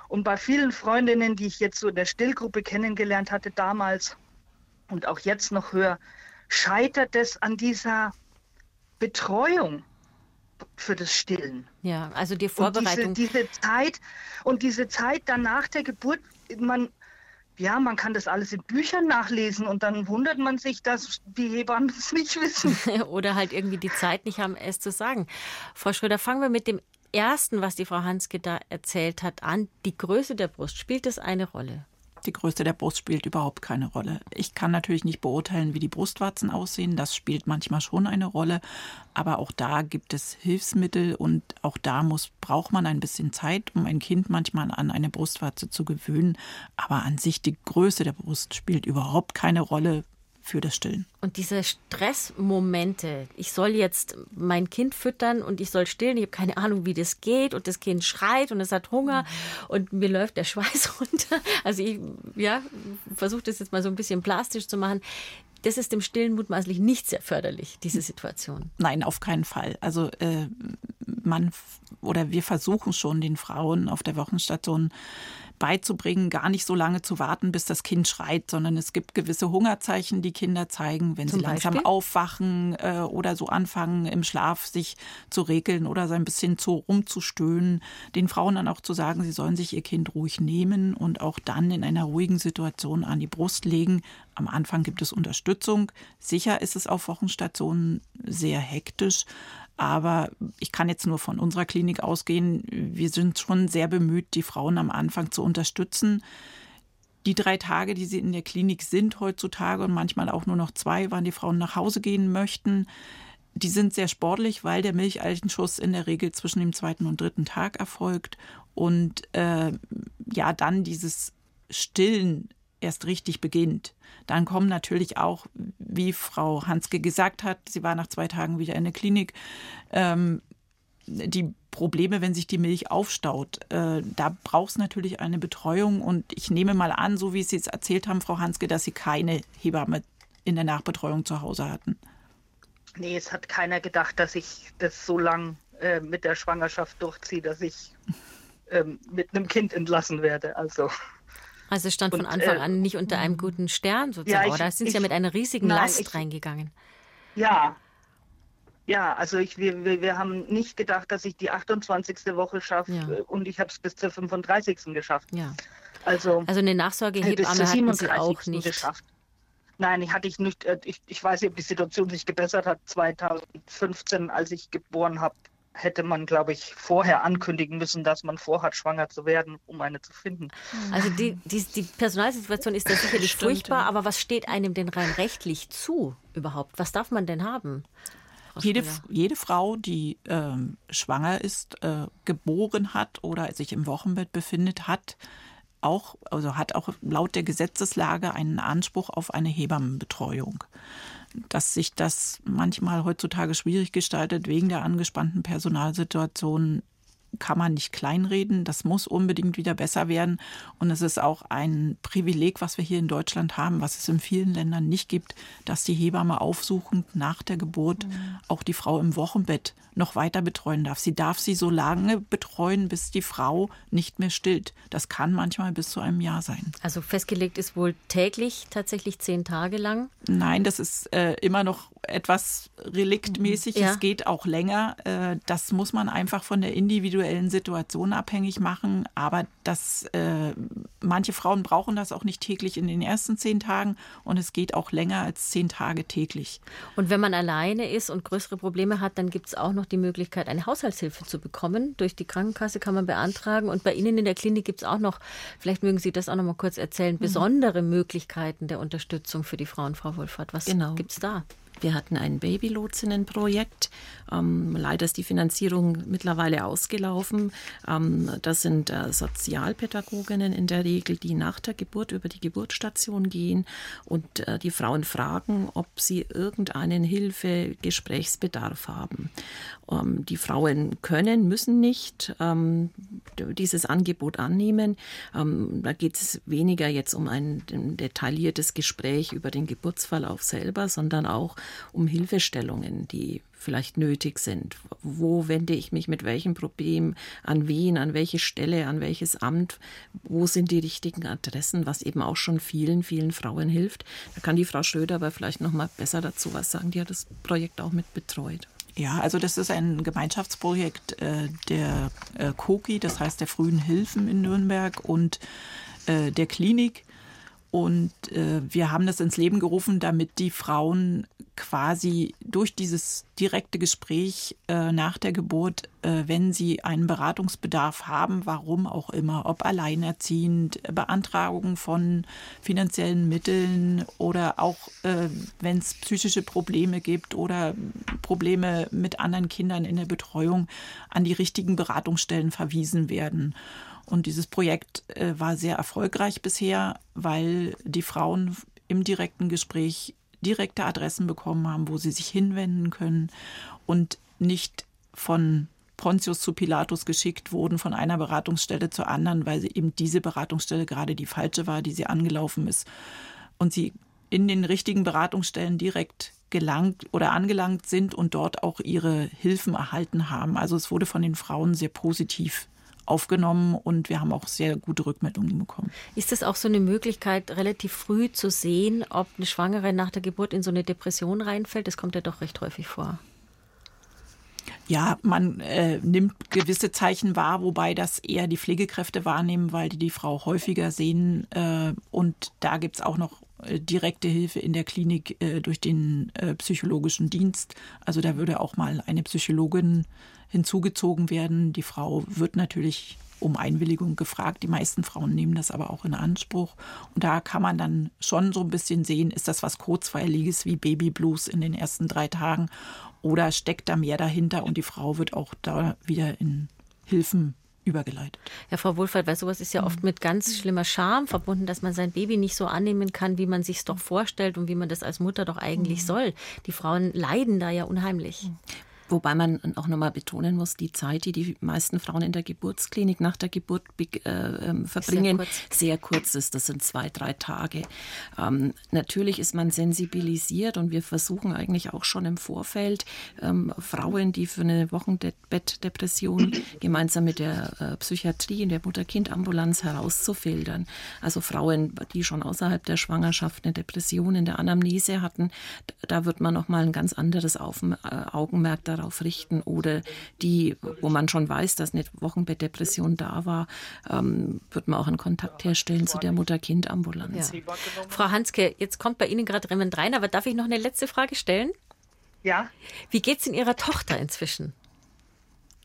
Und bei vielen Freundinnen, die ich jetzt so in der Stillgruppe kennengelernt hatte damals und auch jetzt noch höre, scheitert es an dieser Betreuung für das Stillen. Ja, also die Vorbereitung. Und diese, diese Zeit und diese Zeit dann nach der Geburt, man, ja, man kann das alles in Büchern nachlesen und dann wundert man sich, dass die Hebammen es nicht wissen. Oder halt irgendwie die Zeit nicht haben, es zu sagen. Frau Schröder, fangen wir mit dem ersten, was die Frau Hanske da erzählt hat, an. Die Größe der Brust, spielt das eine Rolle? Die Größe der Brust spielt überhaupt keine Rolle. Ich kann natürlich nicht beurteilen, wie die Brustwarzen aussehen. Das spielt manchmal schon eine Rolle. Aber auch da gibt es Hilfsmittel und auch da muss, braucht man ein bisschen Zeit, um ein Kind manchmal an eine Brustwarze zu gewöhnen. Aber an sich die Größe der Brust spielt überhaupt keine Rolle für das Stillen. Und diese Stressmomente, ich soll jetzt mein Kind füttern und ich soll stillen, ich habe keine Ahnung, wie das geht und das Kind schreit und es hat Hunger mhm. und mir läuft der Schweiß runter. Also ich ja, versuche das jetzt mal so ein bisschen plastisch zu machen. Das ist dem Stillen mutmaßlich nicht sehr förderlich, diese Situation. Nein, auf keinen Fall. Also äh, man oder wir versuchen schon den Frauen auf der Wochenstation beizubringen, gar nicht so lange zu warten, bis das Kind schreit, sondern es gibt gewisse Hungerzeichen, die Kinder zeigen, wenn Zum sie langsam Beispiel? aufwachen äh, oder so anfangen, im Schlaf sich zu regeln oder so ein bisschen zu rumzustöhnen. Den Frauen dann auch zu sagen, sie sollen sich ihr Kind ruhig nehmen und auch dann in einer ruhigen Situation an die Brust legen. Am Anfang gibt es Unterstützung. Sicher ist es auf Wochenstationen sehr hektisch. Aber ich kann jetzt nur von unserer Klinik ausgehen. Wir sind schon sehr bemüht, die Frauen am Anfang zu unterstützen. Die drei Tage, die sie in der Klinik sind heutzutage und manchmal auch nur noch zwei, wann die Frauen nach Hause gehen möchten, die sind sehr sportlich, weil der Milcheichenschuss in der Regel zwischen dem zweiten und dritten Tag erfolgt. Und äh, ja, dann dieses Stillen erst richtig beginnt. Dann kommen natürlich auch, wie Frau Hanske gesagt hat, sie war nach zwei Tagen wieder in der Klinik, ähm, die Probleme, wenn sich die Milch aufstaut. Äh, da braucht es natürlich eine Betreuung und ich nehme mal an, so wie Sie es erzählt haben, Frau Hanske, dass Sie keine Hebamme in der Nachbetreuung zu Hause hatten. Nee, es hat keiner gedacht, dass ich das so lang äh, mit der Schwangerschaft durchziehe, dass ich ähm, mit einem Kind entlassen werde. Also also es stand und, von Anfang äh, an nicht unter einem guten Stern sozusagen, ja, oder sind Sie ja mit einer riesigen nein, Last ich, reingegangen? Ja, ja, also ich, wir, wir, wir haben nicht gedacht, dass ich die 28. Woche schaffe ja. Äh, und ich habe es bis zur 35. geschafft. Ja. Also, also eine Nachsorgehebamme hatten Sie auch nicht. Geschafft. Nein, ich hatte ich nicht. Äh, ich, ich weiß nicht, ob die Situation sich gebessert hat 2015, als ich geboren habe hätte man, glaube ich, vorher ankündigen müssen, dass man vorhat, schwanger zu werden, um eine zu finden. Also die, die, die Personalsituation ist ja sicherlich Stimmt, furchtbar, ja. aber was steht einem denn rein rechtlich zu überhaupt? Was darf man denn haben? Jede, jede Frau, die ähm, schwanger ist, äh, geboren hat oder sich im Wochenbett befindet, hat auch, also hat auch laut der Gesetzeslage einen Anspruch auf eine Hebammenbetreuung dass sich das manchmal heutzutage schwierig gestaltet wegen der angespannten Personalsituation, kann man nicht kleinreden. Das muss unbedingt wieder besser werden. Und es ist auch ein Privileg, was wir hier in Deutschland haben, was es in vielen Ländern nicht gibt, dass die Hebamme aufsuchend nach der Geburt mhm. auch die Frau im Wochenbett noch weiter betreuen darf. Sie darf sie so lange betreuen, bis die Frau nicht mehr stillt. Das kann manchmal bis zu einem Jahr sein. Also festgelegt ist wohl täglich tatsächlich zehn Tage lang? Nein, das ist äh, immer noch etwas reliktmäßig. Mhm. Ja. Es geht auch länger. Äh, das muss man einfach von der individuellen individuellen Situation abhängig machen, aber dass äh, manche Frauen brauchen das auch nicht täglich in den ersten zehn Tagen und es geht auch länger als zehn Tage täglich. Und wenn man alleine ist und größere Probleme hat, dann gibt es auch noch die Möglichkeit, eine Haushaltshilfe zu bekommen. Durch die Krankenkasse kann man beantragen und bei Ihnen in der Klinik gibt es auch noch, vielleicht mögen Sie das auch noch mal kurz erzählen, mhm. besondere Möglichkeiten der Unterstützung für die Frauen, Frau Wohlfahrt. Was genau. gibt es da? Wir hatten ein Babylotsinnenprojekt. Ähm, leider ist die Finanzierung mittlerweile ausgelaufen. Ähm, das sind äh, Sozialpädagoginnen in der Regel, die nach der Geburt über die Geburtsstation gehen und äh, die Frauen fragen, ob sie irgendeinen Hilfe, Gesprächsbedarf haben. Ähm, die Frauen können, müssen nicht ähm, dieses Angebot annehmen. Ähm, da geht es weniger jetzt um ein detailliertes Gespräch über den Geburtsverlauf selber, sondern auch um Hilfestellungen, die vielleicht nötig sind. Wo wende ich mich mit welchem Problem an wen, an welche Stelle, an welches Amt? Wo sind die richtigen Adressen, was eben auch schon vielen, vielen Frauen hilft? Da kann die Frau Schröder aber vielleicht noch mal besser dazu was sagen. Die hat das Projekt auch mit betreut. Ja, also das ist ein Gemeinschaftsprojekt äh, der äh, KOKI, das heißt der Frühen Hilfen in Nürnberg und äh, der Klinik. Und äh, wir haben das ins Leben gerufen, damit die Frauen quasi durch dieses direkte Gespräch äh, nach der Geburt, äh, wenn sie einen Beratungsbedarf haben, warum auch immer, ob alleinerziehend, Beantragung von finanziellen Mitteln oder auch äh, wenn es psychische Probleme gibt oder Probleme mit anderen Kindern in der Betreuung, an die richtigen Beratungsstellen verwiesen werden. Und dieses Projekt äh, war sehr erfolgreich bisher, weil die Frauen im direkten Gespräch direkte Adressen bekommen haben, wo sie sich hinwenden können und nicht von Pontius zu Pilatus geschickt wurden von einer Beratungsstelle zur anderen, weil sie eben diese Beratungsstelle gerade die falsche war, die sie angelaufen ist. Und sie in den richtigen Beratungsstellen direkt gelangt oder angelangt sind und dort auch ihre Hilfen erhalten haben. Also es wurde von den Frauen sehr positiv aufgenommen und wir haben auch sehr gute Rückmeldungen bekommen. Ist es auch so eine Möglichkeit, relativ früh zu sehen, ob eine Schwangere nach der Geburt in so eine Depression reinfällt? Das kommt ja doch recht häufig vor. Ja, man äh, nimmt gewisse Zeichen wahr, wobei das eher die Pflegekräfte wahrnehmen, weil die die Frau häufiger sehen. Äh, und da gibt es auch noch direkte Hilfe in der Klinik äh, durch den äh, psychologischen Dienst. Also da würde auch mal eine Psychologin hinzugezogen werden. Die Frau wird natürlich um Einwilligung gefragt. Die meisten Frauen nehmen das aber auch in Anspruch. Und da kann man dann schon so ein bisschen sehen, ist das was Kurzweiliges wie Babyblues in den ersten drei Tagen oder steckt da mehr dahinter und die Frau wird auch da wieder in Hilfen übergeleitet. Ja, Frau Wohlfahrt, weil sowas ist ja oft mit ganz schlimmer Scham verbunden, dass man sein Baby nicht so annehmen kann, wie man sich es doch vorstellt und wie man das als Mutter doch eigentlich mhm. soll. Die Frauen leiden da ja unheimlich. Wobei man auch nochmal betonen muss, die Zeit, die die meisten Frauen in der Geburtsklinik nach der Geburt äh, ähm, verbringen, sehr kurz. sehr kurz. ist. Das sind zwei, drei Tage. Ähm, natürlich ist man sensibilisiert und wir versuchen eigentlich auch schon im Vorfeld ähm, Frauen, die für eine Wochenbettdepression gemeinsam mit der äh, Psychiatrie in der Mutter-Kind-Ambulanz herauszufiltern. Also Frauen, die schon außerhalb der Schwangerschaft eine Depression in der Anamnese hatten, da wird man nochmal ein ganz anderes äh, Augenmerk darauf darauf richten oder die, wo man schon weiß, dass eine Wochenbettdepression da war, ähm, wird man auch einen Kontakt herstellen zu der Mutter-Kind-Ambulanz. Ja. Frau Hanske, jetzt kommt bei Ihnen gerade jemand rein, aber darf ich noch eine letzte Frage stellen? Ja. Wie geht es in Ihrer Tochter inzwischen?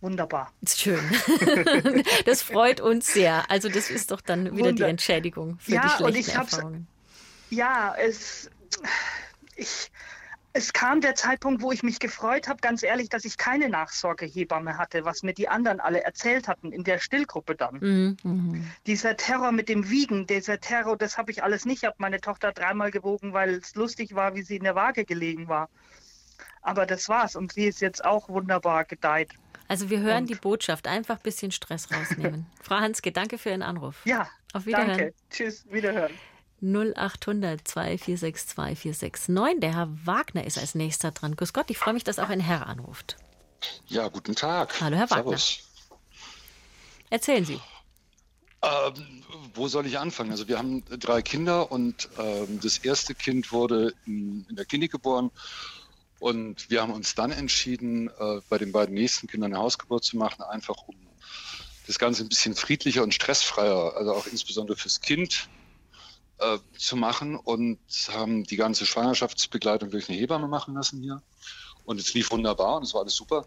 Wunderbar. Schön. das freut uns sehr. Also das ist doch dann wieder Wunder. die Entschädigung für ja, die schlechten und ich Erfahrungen. Ja, es ich es kam der Zeitpunkt, wo ich mich gefreut habe, ganz ehrlich, dass ich keine Nachsorgehebamme hatte, was mir die anderen alle erzählt hatten, in der Stillgruppe dann. Mhm. mhm. Dieser Terror mit dem Wiegen, dieser Terror, das habe ich alles nicht. Ich habe meine Tochter dreimal gewogen, weil es lustig war, wie sie in der Waage gelegen war. Aber das war's und sie ist jetzt auch wunderbar gedeiht. Also wir hören und die Botschaft, einfach ein bisschen Stress rausnehmen. Frau Hanske, danke für Ihren Anruf. Ja, auf Wiederhören. Danke. Tschüss, Wiederhören. 0800 2462 469. Der Herr Wagner ist als nächster dran. Grüß Gott, ich freue mich, dass auch ein Herr anruft. Ja, guten Tag. Hallo, Herr Wagner. Servus. Erzählen Sie. Ähm, wo soll ich anfangen? Also wir haben drei Kinder und ähm, das erste Kind wurde in, in, der Klinik geboren und wir haben uns dann entschieden, äh, bei den beiden nächsten Kindern eine Hausgeburt zu machen, einfach um das Ganze ein bisschen friedlicher und stressfreier, also auch insbesondere fürs Kind äh, zu machen und haben die ganze Schwangerschaftsbegleitung durch eine Hebamme machen lassen hier. Und es lief wunderbar und es war alles super.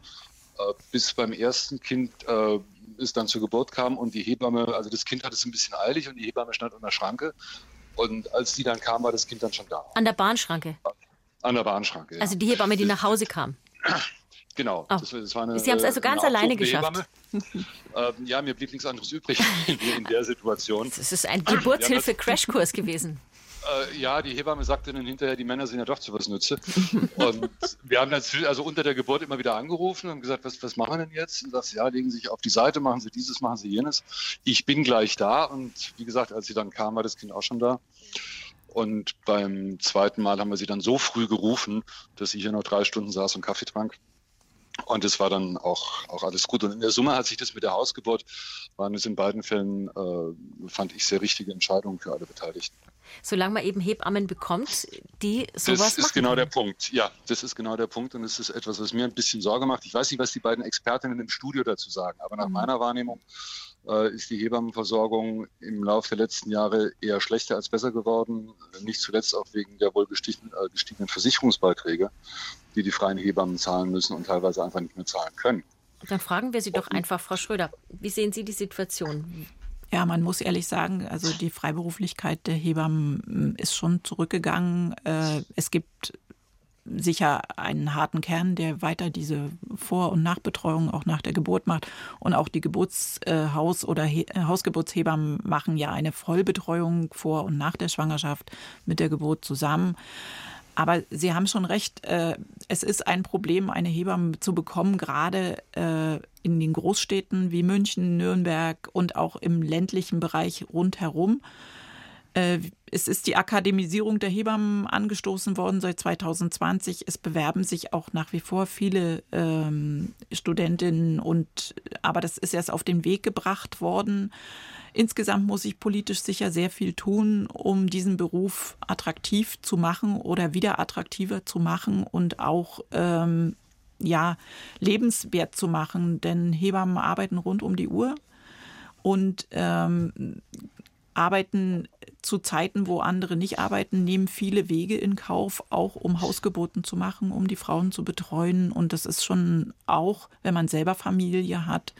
Äh, bis beim ersten Kind äh, es dann zur Geburt kam und die Hebamme, also das Kind hatte es ein bisschen eilig und die Hebamme stand an der Schranke. Und als die dann kam, war das Kind dann schon da. An der Bahnschranke? An der Bahnschranke, ja. Also die Hebamme, die nach Hause kam? Genau. Oh. Das, das eine, Sie haben es also ganz alleine geschafft. ähm, ja, mir blieb nichts anderes übrig in der Situation. Das ist ein Geburtshilfe-Crashkurs gewesen. Äh, ja, die Hebamme sagte dann hinterher, die Männer sind ja doch zu was Nütze. Und wir haben natürlich also unter der Geburt immer wieder angerufen und gesagt, was, was machen wir denn jetzt? Und sagt, ja, legen Sie sich auf die Seite, machen Sie dieses, machen Sie jenes. Ich bin gleich da. Und wie gesagt, als sie dann kam, war das Kind auch schon da. Und beim zweiten Mal haben wir sie dann so früh gerufen, dass sie hier noch drei Stunden saß und Kaffee trank. Und es war dann auch, auch alles gut. Und in der Summe hat sich das mit der Hausgeburt, waren es in beiden Fällen, äh, fand ich, sehr richtige Entscheidungen für alle Beteiligten. Solange man eben Hebammen bekommt, die sowas Das ist machen genau der Punkt. Ja, das ist genau der Punkt. Und es ist etwas, was mir ein bisschen Sorge macht. Ich weiß nicht, was die beiden Expertinnen im Studio dazu sagen, aber nach Mhm. meiner Wahrnehmung äh, ist die Hebammenversorgung im Laufe der letzten Jahre eher schlechter als besser geworden. Nicht zuletzt auch wegen der wohl gestiegenen, äh, gestiegenen Versicherungsbeiträge, die die freien Hebammen zahlen müssen und teilweise einfach nicht mehr zahlen können. Dann fragen wir Sie doch einfach, Frau Schröder, wie sehen Sie die Situation? Ja, man muss ehrlich sagen, also die Freiberuflichkeit der Hebammen ist schon zurückgegangen. Äh, Es gibt sicher einen harten Kern, der weiter diese Vor- und Nachbetreuung auch nach der Geburt macht. Und auch die Geburtshaus- oder He- äh, Hausgeburtshebammen machen ja eine Vollbetreuung vor und nach der Schwangerschaft mit der Geburt zusammen. Aber Sie haben schon recht, äh, es ist ein Problem, eine Hebamme zu bekommen, gerade äh, in den Großstädten wie München, Nürnberg und auch im ländlichen Bereich rundherum. Äh, es ist die Akademisierung der Hebammen angestoßen worden seit 2020. Es bewerben sich auch nach wie vor viele ähm, Studentinnen und aber das ist erst auf den Weg gebracht worden. Insgesamt muss ich politisch sicher sehr viel tun, um diesen Beruf attraktiv zu machen oder wieder attraktiver zu machen und auch ähm, ja lebenswert zu machen. Denn Hebammen arbeiten rund um die Uhr und ähm, arbeiten zu Zeiten, wo andere nicht arbeiten, nehmen viele Wege in Kauf, auch um Hausgeburten zu machen, um die Frauen zu betreuen. Und das ist schon auch, wenn man selber Familie hat,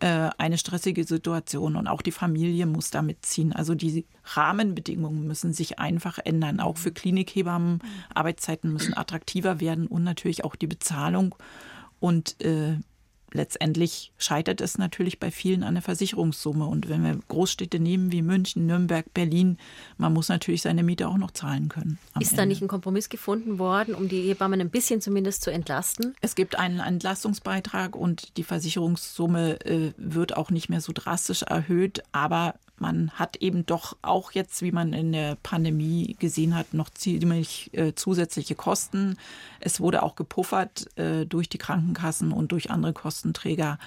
äh, eine stressige Situation. Und auch die Familie muss da mitziehen. Also die Rahmenbedingungen müssen sich einfach ändern. Auch für Klinikhebammen. Arbeitszeiten müssen attraktiver werden und natürlich auch die Bezahlung. Und äh, letztendlich scheitert es natürlich bei vielen an der Versicherungssumme. Und wenn wir Großstädte nehmen wie München, Nürnberg, Berlin, man muss natürlich seine Miete auch noch zahlen können. Ist da Ende. nicht ein Kompromiss gefunden worden, um die Hebammen ein bisschen zumindest zu entlasten? Es gibt einen Entlastungsbeitrag und die Versicherungssumme äh, wird auch nicht mehr so drastisch erhöht, aber man hat eben doch auch jetzt, wie man in der Pandemie gesehen hat, noch ziemlich äh, zusätzliche Kosten. Es wurde auch gepuffert äh, durch die Krankenkassen und durch andere Kostenträger.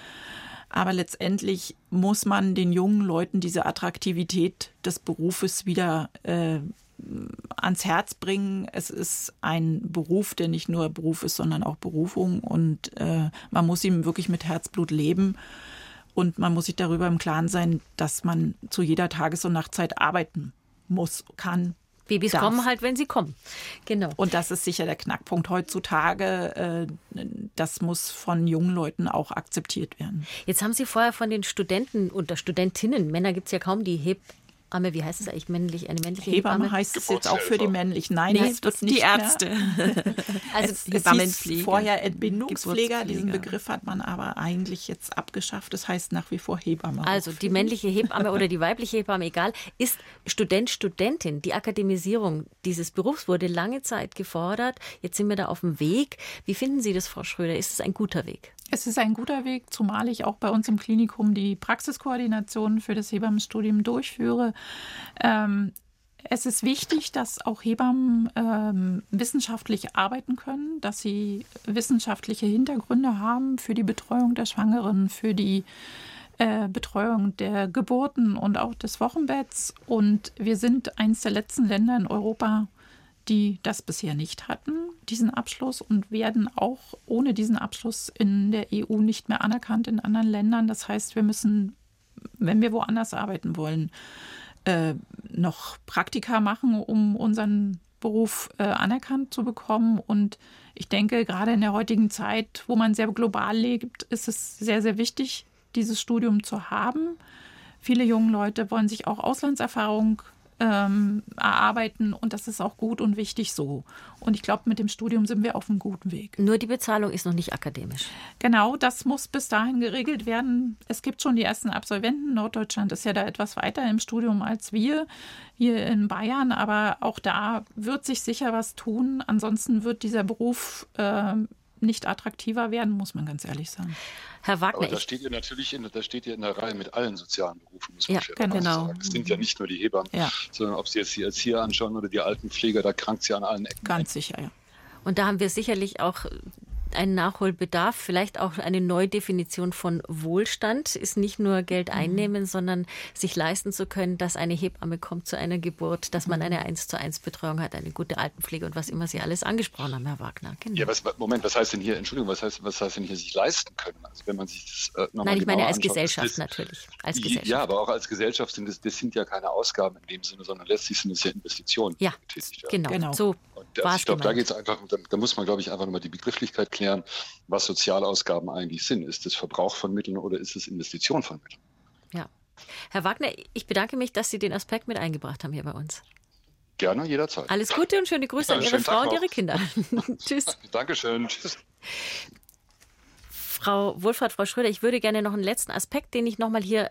Aber letztendlich muss man den jungen Leuten diese Attraktivität des Berufes wieder äh, ans Herz bringen. Es ist ein Beruf, der nicht nur Beruf ist, sondern auch Berufung. Und äh, man muss ihn wirklich mit Herzblut leben. Und man muss sich darüber im Klaren sein, dass man zu jeder Tages- und Nachtzeit arbeiten muss, kann. Babys darf. kommen halt, wenn sie kommen. Genau. Und das ist sicher der Knackpunkt heutzutage. Äh, Das muss von jungen Leuten auch akzeptiert werden. Jetzt haben Sie vorher von den Studenten oder Studentinnen, Männer gibt es ja kaum, die Hebamme, wie heißt es eigentlich männlich, eine männliche Hebamme Hebamme? heißt es jetzt auch für die männlichen. Nein, Nee, es wird die nicht Ärzte. Also Es, es hieß Hebammenpflege. vorher Entbindungspfleger. Diesen. Begriff hat man aber eigentlich jetzt abgeschafft. Das heißt nach wie vor Hebamme. Also die männliche Hebamme oder die weibliche Hebamme, egal, ist Student, Studentin. Die Akademisierung dieses Berufs wurde lange Zeit gefordert. Jetzt sind wir da auf dem Weg. Wie finden Sie das, Frau Schröder? Ist es ein guter Weg? Es ist ein guter Weg, zumal ich auch bei uns im Klinikum die Praxiskoordination für das Hebammenstudium durchführe. Ähm, es ist wichtig, dass auch Hebammen ähm, wissenschaftlich arbeiten können, dass sie wissenschaftliche Hintergründe haben für die Betreuung der Schwangeren, für die äh, Betreuung der Geburten und auch des Wochenbetts. Und wir sind eines der letzten Länder in Europa, die das bisher nicht hatten, diesen Abschluss, und werden auch ohne diesen Abschluss in der EU nicht mehr anerkannt in anderen Ländern. Das heißt, wir müssen, wenn wir woanders arbeiten wollen, äh, noch Praktika machen, um unseren Beruf äh, anerkannt zu bekommen. Und ich denke, gerade in der heutigen Zeit, wo man sehr global lebt, ist es sehr, sehr wichtig, dieses Studium zu haben. Viele junge Leute wollen sich auch Auslandserfahrung ähm, erarbeiten und das ist auch gut und wichtig so. Und ich glaube, mit dem Studium sind wir auf einem guten Weg. Nur die Bezahlung ist noch nicht akademisch. Genau, das muss bis dahin geregelt werden. Es gibt schon die ersten Absolventen. Norddeutschland ist ja da etwas weiter im Studium als wir hier in Bayern, aber auch da wird sich sicher was tun. Ansonsten wird dieser Beruf äh, nicht attraktiver werden, muss man ganz ehrlich sagen. Herr Wagner. Aber da steht ihr natürlich in, da steht ihr in der Reihe mit allen sozialen Berufen, muss man ja, genau. sagen. Es sind ja nicht nur die Hebammen, ja. sondern ob Sie jetzt die Erzieher anschauen oder die Altenpfleger, da krankt sie an allen Ecken. Ganz sicher, ja. Und da haben wir sicherlich auch einen Nachholbedarf, vielleicht auch eine Neudefinition von Wohlstand, ist nicht nur Geld mhm. einnehmen, mhm. sondern sich leisten zu können, dass eine Hebamme kommt zu einer Geburt, dass man mhm. eine 1 zu 1 Betreuung hat, eine gute Altenpflege und was immer Sie alles angesprochen haben, Herr Wagner. Genau. Ja, was, Moment, was heißt denn hier, Entschuldigung, was heißt, was heißt denn hier sich leisten können? Also wenn man sich das äh, Nein, ich meine als anschaut, Gesellschaft das, natürlich. Als Gesellschaft. Ja, aber auch als Gesellschaft sind das, das sind ja keine Ausgaben in dem Sinne, sondern letztlich sind es ja Investitionen. Ja, genau. genau. So also ich glaube, da geht es einfach, da, da, muss man, glaube ich, einfach nochmal die Begrifflichkeit klären, was Sozialausgaben eigentlich sind. Ist es Verbrauch von Mitteln oder ist es Investition von Mitteln? Ja. Herr Wagner, ich bedanke mich, dass Sie den Aspekt mit eingebracht haben hier bei uns. Gerne, jederzeit. Alles Gute und schöne Grüße ja, an Ihre Frau und Ihre Kinder. Tschüss. Dankeschön. Tschüss. Frau Wohlfahrt, Frau Schröder, ich würde gerne noch einen letzten Aspekt, den ich nochmal hier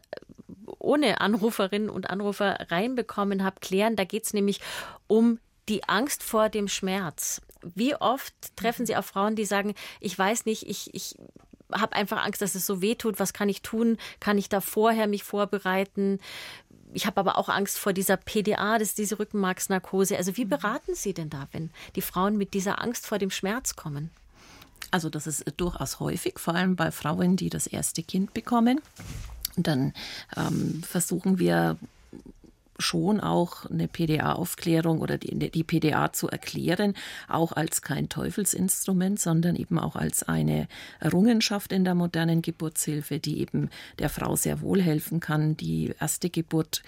ohne Anruferinnen und Anrufer reinbekommen habe, klären. Da geht es nämlich um die Angst vor dem Schmerz. Wie oft treffen Sie auf Frauen, die sagen, ich weiß nicht, ich, ich habe einfach Angst, dass es so weh tut. Was kann ich tun? Kann ich da vorher mich vorbereiten? Ich habe aber auch Angst vor dieser PDA, das ist diese Rückenmarksnarkose. Also wie beraten Sie denn da, wenn die Frauen mit dieser Angst vor dem Schmerz kommen? Also das ist durchaus häufig, vor allem bei Frauen, die das erste Kind bekommen. Und dann ähm, versuchen wir schon auch eine PDA-Aufklärung oder die, die PDA zu erklären, auch als kein Teufelsinstrument, sondern eben auch als eine Errungenschaft in der modernen Geburtshilfe, die eben der Frau sehr wohl helfen kann, die erste Geburt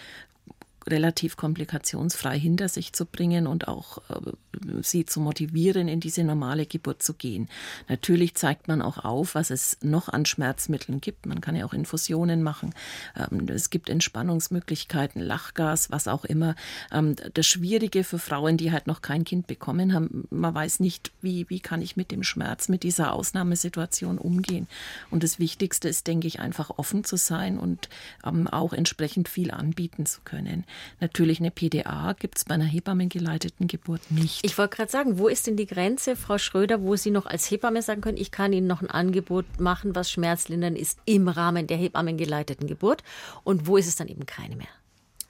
relativ komplikationsfrei hinter sich zu bringen und auch äh, sie zu motivieren, in diese normale Geburt zu gehen. Natürlich zeigt man auch auf, was es noch an Schmerzmitteln gibt. Man kann ja auch Infusionen machen. Ähm, es gibt Entspannungsmöglichkeiten, Lachgas, was auch immer. Ähm, das Schwierige für Frauen, die halt noch kein Kind bekommen haben, man weiß nicht, wie, wie kann ich mit dem Schmerz, mit dieser Ausnahmesituation umgehen. Und das Wichtigste ist, denke ich, einfach offen zu sein und ähm, auch entsprechend viel anbieten zu können. Natürlich eine PDA gibt es bei einer hebammengeleiteten Geburt nicht. Ich wollte gerade sagen, wo ist denn die Grenze, Frau Schröder, wo Sie noch als Hebamme sagen können, ich kann Ihnen noch ein Angebot machen, was schmerzlindernd ist im Rahmen der hebammengeleiteten Geburt und wo ist es dann eben keine mehr?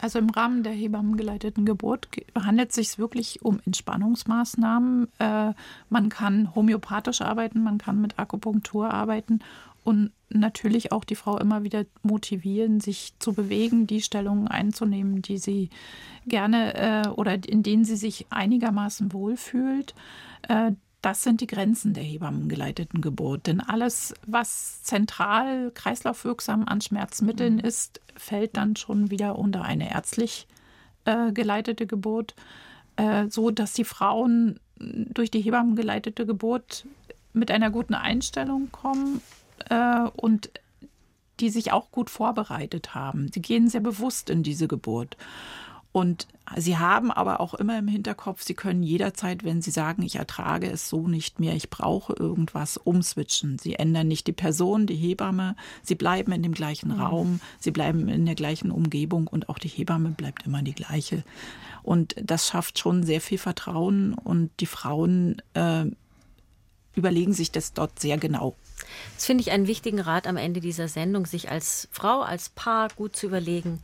Also im Rahmen der hebammengeleiteten Geburt handelt es sich wirklich um Entspannungsmaßnahmen. Äh, man kann homöopathisch arbeiten, man kann mit Akupunktur arbeiten und natürlich auch die Frau immer wieder motivieren, sich zu bewegen, die Stellungen einzunehmen, die sie gerne äh, oder in denen sie sich einigermaßen wohlfühlt. Äh, das sind die Grenzen der hebammengeleiteten Geburt. Denn alles, was zentral kreislaufwirksam an Schmerzmitteln mhm. ist, fällt dann schon wieder unter eine ärztlich äh, geleitete Geburt, äh, so dass die Frauen durch die hebammengeleitete Geburt mit einer guten Einstellung kommen äh, und die sich auch gut vorbereitet haben. Sie gehen sehr bewusst in diese Geburt. Und sie haben aber auch immer im Hinterkopf, sie können jederzeit, wenn sie sagen, ich ertrage es so nicht mehr, ich brauche irgendwas, umswitchen. Sie ändern nicht die Person, die Hebamme, sie bleiben in dem gleichen mhm. Raum, sie bleiben in der gleichen Umgebung und auch die Hebamme bleibt immer die gleiche. Und das schafft schon sehr viel Vertrauen und die Frauen äh, überlegen sich das dort sehr genau. Das finde ich einen wichtigen Rat am Ende dieser Sendung, sich als Frau, als Paar gut zu überlegen,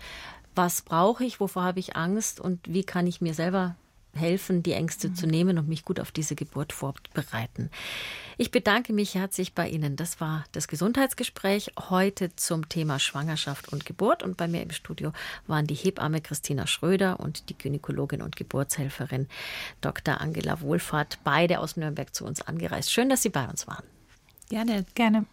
was brauche ich, wovor habe ich Angst und wie kann ich mir selber helfen, die Ängste zu nehmen und mich gut auf diese Geburt vorbereiten. Ich bedanke mich herzlich bei Ihnen. Das war das Gesundheitsgespräch heute zum Thema Schwangerschaft und Geburt. Und bei mir im Studio waren die Hebamme Christina Schröder und die Gynäkologin und Geburtshelferin Dr. Angela Wohlfahrt, beide aus Nürnberg zu uns angereist. Schön, dass Sie bei uns waren. Gerne, gerne.